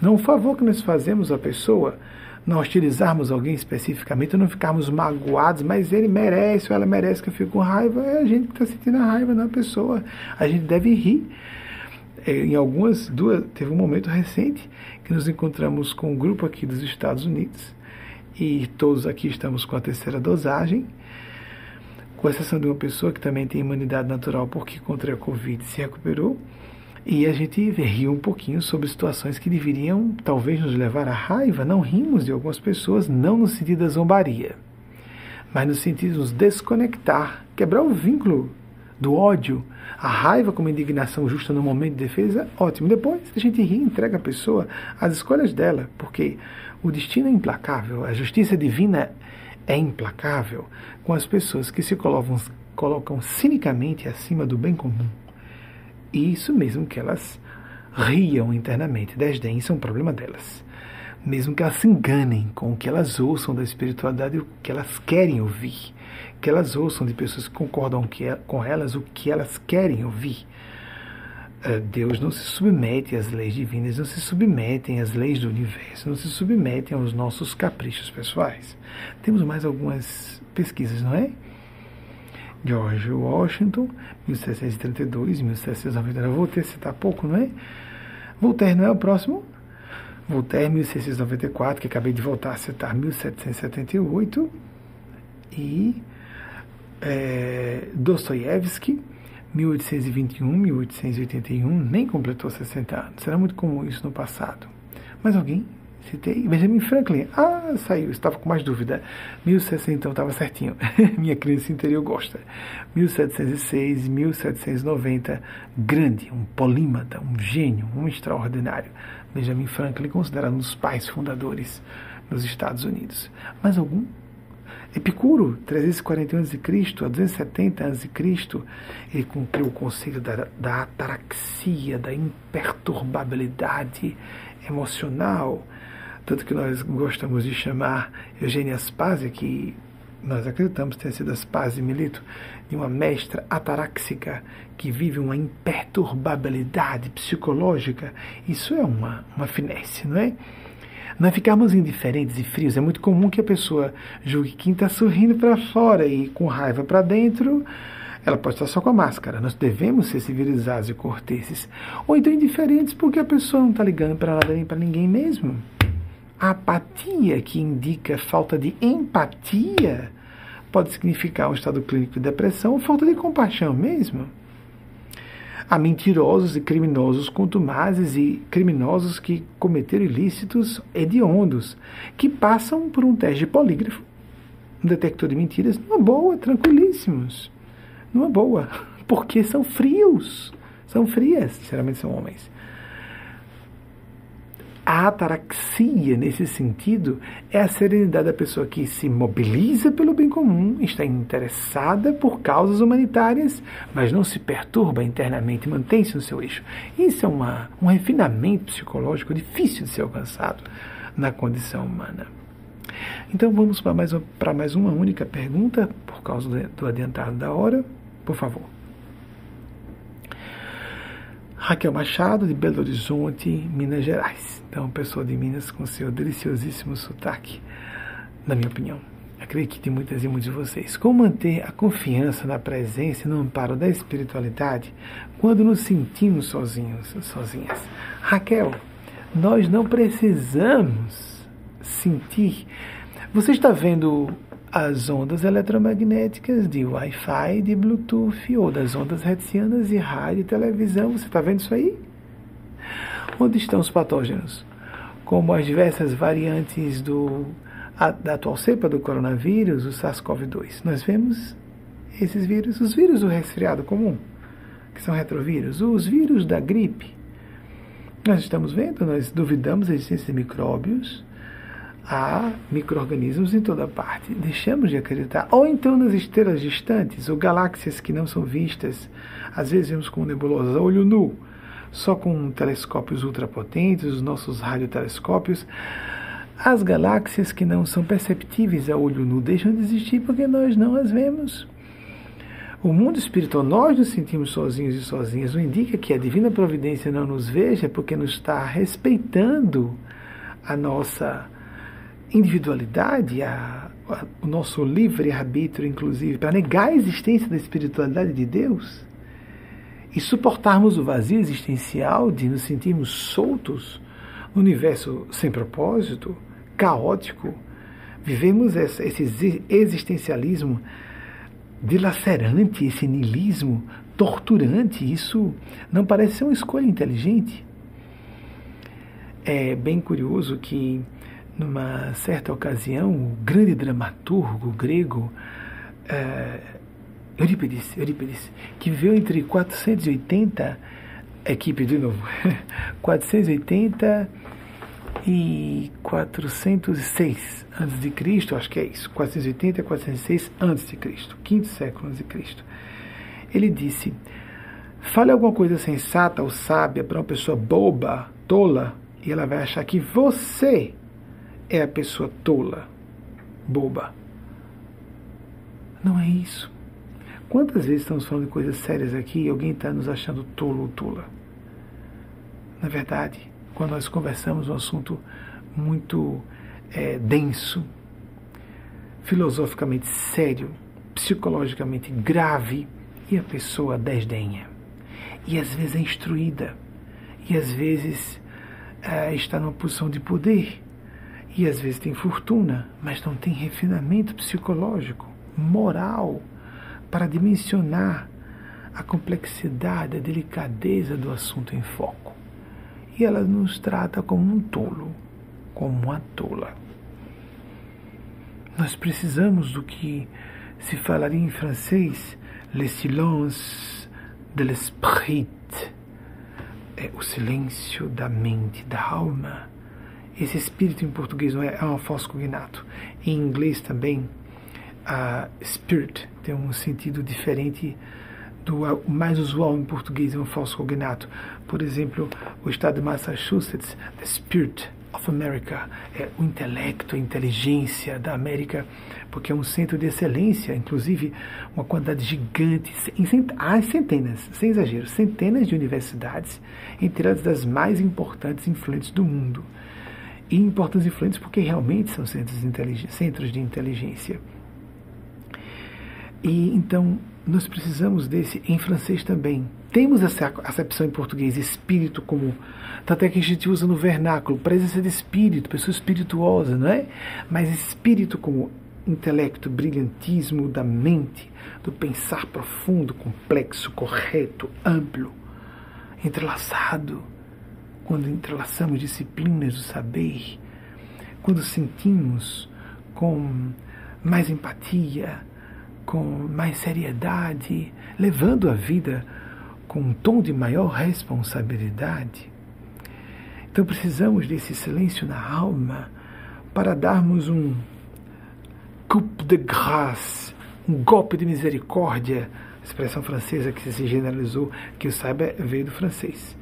Não o favor que nós fazemos à pessoa, não hostilizarmos alguém especificamente, não ficarmos magoados, mas ele merece ou ela merece que eu fique com raiva, é a gente que está sentindo a raiva, não a pessoa. A gente deve rir. É, em algumas, duas, teve um momento recente que nos encontramos com um grupo aqui dos Estados Unidos e todos aqui estamos com a terceira dosagem, com exceção de uma pessoa que também tem imunidade natural porque contra a Covid se recuperou. E a gente riu um pouquinho sobre situações que deveriam talvez nos levar à raiva. Não rimos de algumas pessoas, não no sentido da zombaria, mas no sentido de nos desconectar, quebrar o vínculo do ódio, a raiva como indignação justa no momento de defesa, ótimo. Depois a gente ri, entrega a pessoa as escolhas dela, porque o destino é implacável, a justiça divina é implacável com as pessoas que se colocam, colocam cinicamente acima do bem comum. E isso mesmo que elas riam internamente, desdém, isso é um problema delas. Mesmo que elas se enganem com o que elas ouçam da espiritualidade, o que elas querem ouvir, que elas ouçam de pessoas que concordam com elas o que elas querem ouvir. Eh, Deus não se submete às leis divinas, não se submetem às leis do universo, não se submetem aos nossos caprichos pessoais. Temos mais algumas pesquisas, não é? George Washington, 1732, 1799. Voltaire citar pouco, não é? Voltaire não é o próximo? Voltaire, 1694, que acabei de voltar a citar, 1778. E é, Dostoiévski, 1821, 1881, nem completou 60 anos. Será muito comum isso no passado. Mas alguém? Citei. Benjamin Franklin. Ah, saiu, estava com mais dúvida. 1700, então estava certinho. Minha criança interior gosta. 1706, 1790. Grande, um polímata, um gênio, um extraordinário. Benjamin Franklin, considerado um dos pais fundadores dos Estados Unidos. Mas algum Epicuro, 341 a.C., a 270 a.C., ele cumpriu o conceito da, da ataraxia, da imperturbabilidade emocional, tanto que nós gostamos de chamar Eugênia Aspásia, que nós acreditamos ter sido Aspásia Milito, de uma mestra ataráxica que vive uma imperturbabilidade psicológica. Isso é uma, uma finesse, não é? Não ficarmos indiferentes e frios. É muito comum que a pessoa julgue quem está sorrindo para fora e com raiva para dentro. Ela pode estar só com a máscara. Nós devemos ser civilizados e corteses. Ou então indiferentes porque a pessoa não está ligando para nada nem para ninguém mesmo. A apatia, que indica falta de empatia, pode significar um estado clínico de depressão ou falta de compaixão mesmo a mentirosos e criminosos contumazes e criminosos que cometeram ilícitos hediondos, que passam por um teste de polígrafo, um detector de mentiras, numa boa, tranquilíssimos. Numa boa. Porque são frios. São frias, geralmente são homens. A ataraxia, nesse sentido, é a serenidade da pessoa que se mobiliza pelo bem comum, está interessada por causas humanitárias, mas não se perturba internamente, mantém-se no seu eixo. Isso é uma, um refinamento psicológico difícil de ser alcançado na condição humana. Então vamos para mais, para mais uma única pergunta, por causa do adiantado da hora, por favor. Raquel Machado, de Belo Horizonte, Minas Gerais. Então, pessoa de Minas com seu deliciosíssimo sotaque, na minha opinião. Acredito que tem muitas e muitos de vocês. Como manter a confiança na presença e no amparo da espiritualidade quando nos sentimos sozinhos, sozinhas? Raquel, nós não precisamos sentir. Você está vendo as ondas eletromagnéticas de Wi-Fi, de Bluetooth ou das ondas hertzianas de rádio e televisão. Você está vendo isso aí? Onde estão os patógenos? Como as diversas variantes do, a, da atual cepa do coronavírus, o SARS-CoV-2. Nós vemos esses vírus, os vírus do resfriado comum, que são retrovírus, os vírus da gripe. Nós estamos vendo, nós duvidamos da existência de micróbios, há micro-organismos em toda parte. Deixamos de acreditar. Ou então nas estrelas distantes, ou galáxias que não são vistas, às vezes vemos como nebulosas a olho nu, só com telescópios ultrapotentes, os nossos radiotelescópios. As galáxias que não são perceptíveis a olho nu deixam de existir porque nós não as vemos. O mundo espiritual, nós nos sentimos sozinhos e sozinhas, não indica que a divina providência não nos veja porque nos está respeitando a nossa individualidade, a, a, o nosso livre-arbítrio, inclusive, para negar a existência da espiritualidade de Deus e suportarmos o vazio existencial de nos sentirmos soltos no universo sem propósito, caótico, vivemos esse existencialismo dilacerante, esse niilismo torturante, isso não parece ser uma escolha inteligente. É bem curioso que numa certa ocasião, o grande dramaturgo grego é, Eurípides, Eurípides, que viveu entre 480, equipe de novo, 480 e 406 antes de Cristo, acho que é isso, 480 e 406 antes de Cristo, quinto século antes de Cristo. Ele disse: Fale alguma coisa sensata ou sábia para uma pessoa boba, tola, e ela vai achar que você é a pessoa tola, boba. Não é isso. Quantas vezes estamos falando de coisas sérias aqui e alguém está nos achando tolo ou tola? Na verdade, quando nós conversamos um assunto muito é, denso, filosoficamente sério, psicologicamente grave, e a pessoa desdenha. E às vezes é instruída, e às vezes é, está numa posição de poder, e às vezes tem fortuna, mas não tem refinamento psicológico, moral, para dimensionar a complexidade, a delicadeza do assunto em foco. E ela nos trata como um tolo, como uma tola. Nós precisamos do que se falaria em francês, le silence de l'esprit, é o silêncio da mente, da alma esse espírito em português não é, é um falso cognato. Em inglês também, uh, spirit tem um sentido diferente do mais usual em português, é um falso cognato. Por exemplo, o estado de Massachusetts, the spirit of America, é o intelecto, a inteligência da América, porque é um centro de excelência, inclusive uma quantidade gigante, há centenas, sem exagero, centenas de universidades, entre as das mais importantes e influentes do mundo e importantes influentes porque realmente são centros de, centros de inteligência. E então nós precisamos desse em francês também. Temos essa acepção em português, espírito como. Tanto é que a gente usa no vernáculo, presença de espírito, pessoa espirituosa, não é? Mas espírito como intelecto, brilhantismo da mente, do pensar profundo, complexo, correto, amplo, entrelaçado quando entrelaçamos disciplinas do saber, quando sentimos com mais empatia, com mais seriedade, levando a vida com um tom de maior responsabilidade. Então precisamos desse silêncio na alma para darmos um coup de grâce, um golpe de misericórdia, expressão francesa que se generalizou, que eu saiba veio do francês.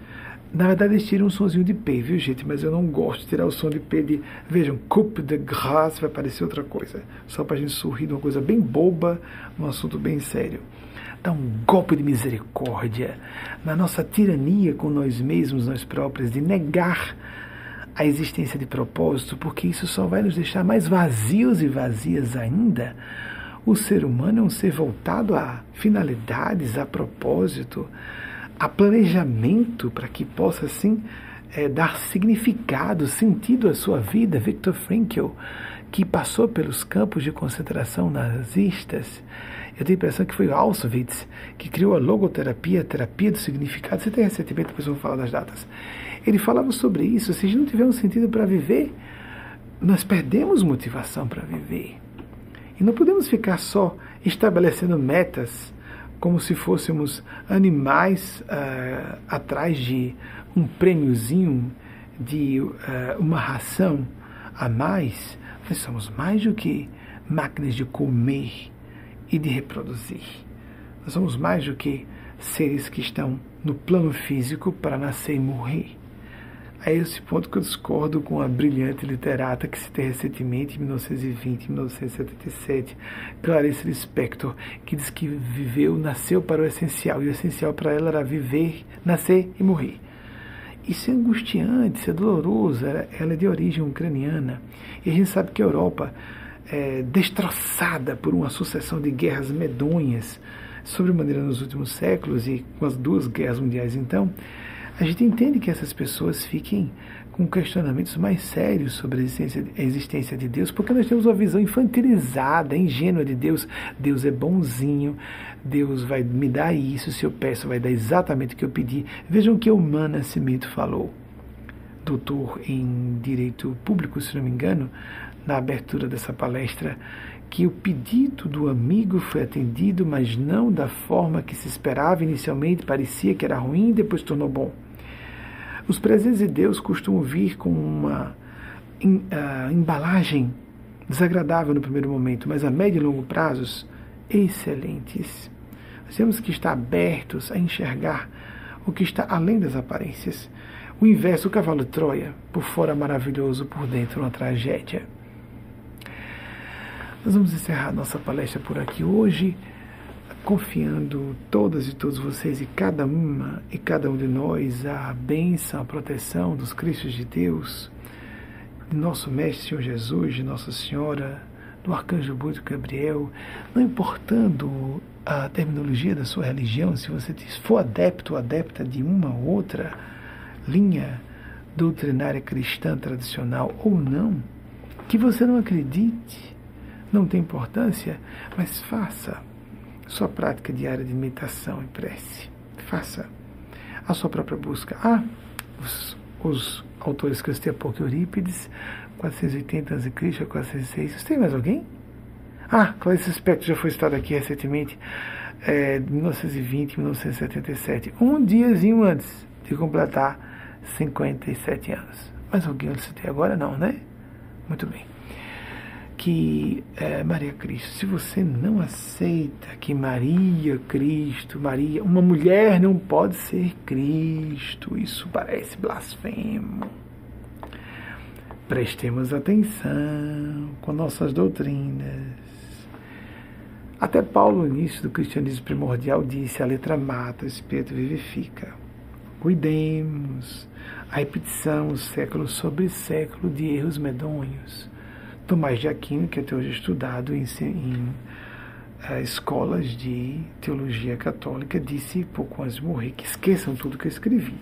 Na verdade, eles tiram um sonzinho de P, viu, gente? Mas eu não gosto de tirar o som de P de. Vejam, coup de grâce vai parecer outra coisa. Só para a gente sorrir de uma coisa bem boba, num assunto bem sério. Dá um golpe de misericórdia na nossa tirania com nós mesmos, nós próprios, de negar a existência de propósito, porque isso só vai nos deixar mais vazios e vazias ainda. O ser humano é um ser voltado a finalidades, a propósito a planejamento para que possa assim é, dar significado, sentido à sua vida. Viktor Frankl, que passou pelos campos de concentração nazistas, eu tenho a impressão que foi Auschwitz que criou a logoterapia, a terapia do significado. Você tem recentemente, depois eu vou falar das datas. Ele falava sobre isso. Se a gente não tiver um sentido para viver, nós perdemos motivação para viver. E não podemos ficar só estabelecendo metas como se fôssemos animais uh, atrás de um prêmiozinho, de uh, uma ração a mais, nós somos mais do que máquinas de comer e de reproduzir. Nós somos mais do que seres que estão no plano físico para nascer e morrer. É esse ponto que eu discordo com a brilhante literata que tem recentemente, em 1920, 1977, Clarice Lispector, que diz que viveu, nasceu para o essencial, e o essencial para ela era viver, nascer e morrer. Isso é angustiante, isso é doloroso. Ela é de origem ucraniana. E a gente sabe que a Europa é destroçada por uma sucessão de guerras medonhas, sobremaneira nos últimos séculos, e com as duas guerras mundiais então, a gente entende que essas pessoas fiquem com questionamentos mais sérios sobre a existência, a existência de Deus, porque nós temos uma visão infantilizada, ingênua de Deus. Deus é bonzinho, Deus vai me dar isso, se eu peço, vai dar exatamente o que eu pedi. Vejam o que o Smith falou, doutor em Direito Público, se não me engano, na abertura dessa palestra, que o pedido do amigo foi atendido, mas não da forma que se esperava inicialmente, parecia que era ruim, depois tornou bom. Os presentes de Deus costumam vir com uma uh, embalagem desagradável no primeiro momento, mas a médio e longo prazos, excelentes. Nós temos que estar abertos a enxergar o que está além das aparências. O inverso, o cavalo de Troia, por fora maravilhoso, por dentro uma tragédia. Nós vamos encerrar nossa palestra por aqui hoje confiando todas e todos vocês e cada uma e cada um de nós a bênção, a proteção dos Cristos de Deus, de nosso Mestre Senhor Jesus, de Nossa Senhora, do Arcanjo Búdio Gabriel, não importando a terminologia da sua religião, se você for adepto ou adepta de uma ou outra linha doutrinária cristã tradicional ou não, que você não acredite, não tem importância, mas faça sua prática diária de meditação e prece. Faça a sua própria busca. Ah, os, os autores que eu citei há pouco, Eurípides, 480 a.C., 406. Você tem mais alguém? Ah, Clarice Spector já foi citado aqui recentemente, é, 1920, 1977. Um diazinho antes de completar 57 anos. Mais alguém eu citei agora? Não, né? Muito bem que é, Maria Cristo, se você não aceita que Maria Cristo, Maria, uma mulher não pode ser Cristo, isso parece blasfemo. Prestemos atenção com nossas doutrinas. Até Paulo, no início do cristianismo primordial, disse: a letra mata, o espírito vivifica. Cuidemos a repetição, século sobre século, de erros medonhos Tomás de Aquino, que até hoje estudado em, em uh, escolas de teologia católica, disse pouco antes de morrer que esqueçam tudo que eu escrevi,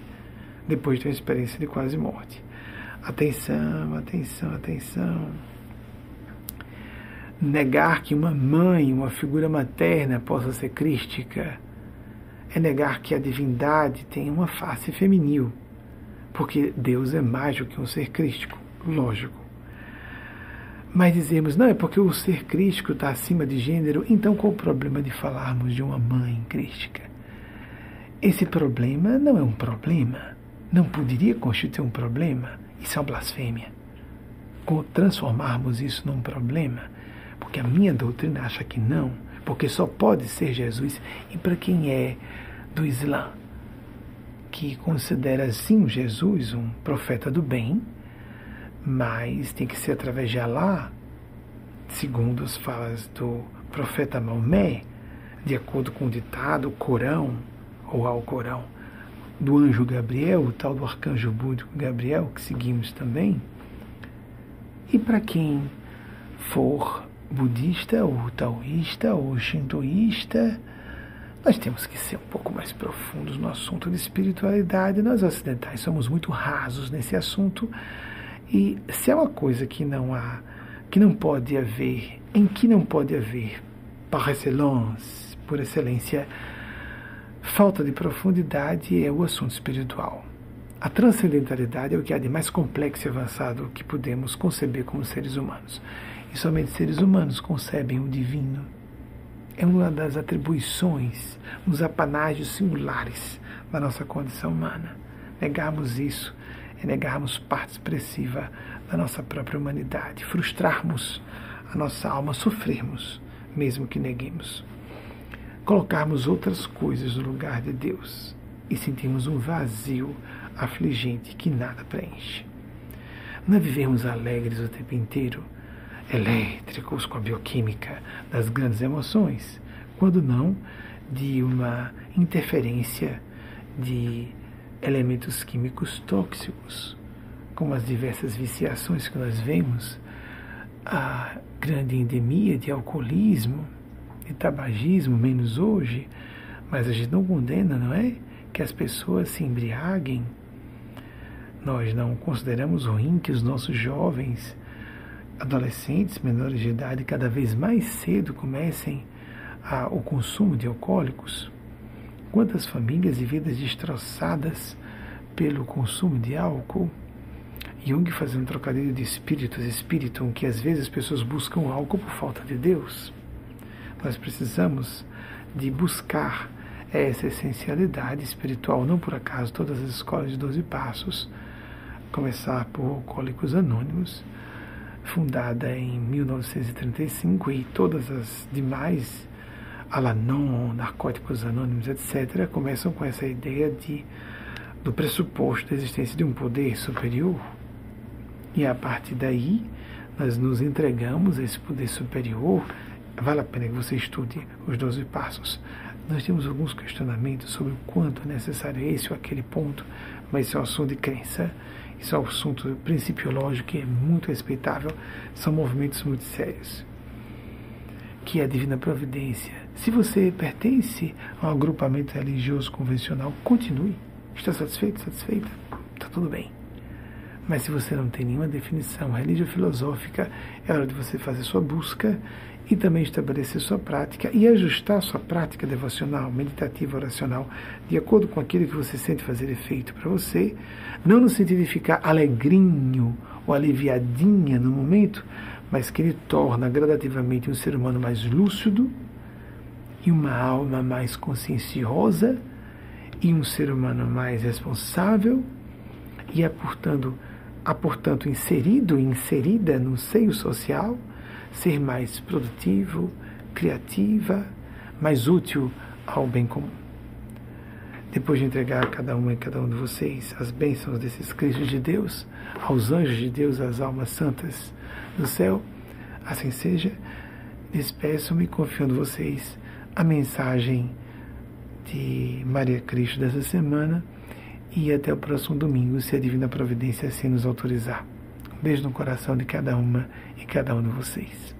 depois de uma experiência de quase morte. Atenção, atenção, atenção. Negar que uma mãe, uma figura materna, possa ser crística é negar que a divindade tem uma face feminil, porque Deus é mais do que um ser crístico, lógico. Mas dizemos, não, é porque o ser crístico está acima de gênero, então qual o problema de falarmos de uma mãe crística? Esse problema não é um problema. não poderia constituir um problema? Isso é uma blasfêmia. Transformarmos isso num problema, porque a minha doutrina acha que não, porque só pode ser Jesus. E para quem é do Islã, que considera sim Jesus um profeta do bem, mas tem que ser através de Alá, segundo as falas do profeta Maomé, de acordo com o ditado, o Corão, ou ao Corão, do anjo Gabriel, o tal do arcanjo búdico Gabriel, que seguimos também. E para quem for budista, ou taoísta, ou shintoísta, nós temos que ser um pouco mais profundos no assunto de espiritualidade. Nós ocidentais somos muito rasos nesse assunto. E se é uma coisa que não há, que não pode haver, em que não pode haver par excellence, por excelência, falta de profundidade é o assunto espiritual. A transcendentalidade é o que há de mais complexo e avançado que podemos conceber como seres humanos. E somente seres humanos concebem o divino. É uma das atribuições, uns apanágios singulares da nossa condição humana. Negarmos isso negarmos parte expressiva da nossa própria humanidade, frustrarmos a nossa alma, sofrermos, mesmo que neguemos colocarmos outras coisas no lugar de Deus e sentirmos um vazio afligente que nada preenche. Não é alegres o tempo inteiro, elétricos com a bioquímica das grandes emoções, quando não de uma interferência de elementos químicos tóxicos, como as diversas viciações que nós vemos, a grande endemia de alcoolismo, de tabagismo, menos hoje, mas a gente não condena, não é? Que as pessoas se embriaguem. Nós não consideramos ruim que os nossos jovens, adolescentes, menores de idade, cada vez mais cedo comecem a, o consumo de alcoólicos. Quantas famílias e vidas destroçadas pelo consumo de álcool? Jung fazendo um trocadilho de espíritos, espírito, que às vezes as pessoas buscam álcool por falta de Deus. Nós precisamos de buscar essa essencialidade espiritual. Não por acaso todas as escolas de 12 passos, começar por Alcoólicos Anônimos, fundada em 1935, e todas as demais, Alanon, Narcóticos Anônimos, etc., começam com essa ideia de, do pressuposto da existência de um poder superior. E a partir daí, nós nos entregamos a esse poder superior Vale a pena que você estude os 12 passos. Nós temos alguns questionamentos sobre o quanto é necessário esse ou aquele ponto, mas isso é um assunto de crença, isso é um assunto principiológico que é muito respeitável, são movimentos muito sérios. Que é a divina providência. Se você pertence a um agrupamento religioso convencional, continue. Está satisfeito? Satisfeita? Está tudo bem. Mas se você não tem nenhuma definição religio filosófica, é hora de você fazer sua busca e também estabelecer sua prática e ajustar sua prática devocional, meditativa, oracional, de acordo com aquilo que você sente fazer efeito para você, não no sentido de ficar alegrinho ou aliviadinha no momento, mas que ele torna gradativamente um ser humano mais lúcido e uma alma mais conscienciosa e um ser humano mais responsável e é, portanto, a, portanto inserido inserida no seio social ser mais produtivo, criativa, mais útil ao bem comum. Depois de entregar a cada uma e cada um de vocês as bênçãos desses Cristos de Deus, aos anjos de Deus, às almas santas do céu, assim seja, despeço-me confiando vocês a mensagem de Maria Cristo dessa semana e até o próximo domingo, se a Divina Providência assim nos autorizar. Um beijo no coração de cada uma e cada um de vocês.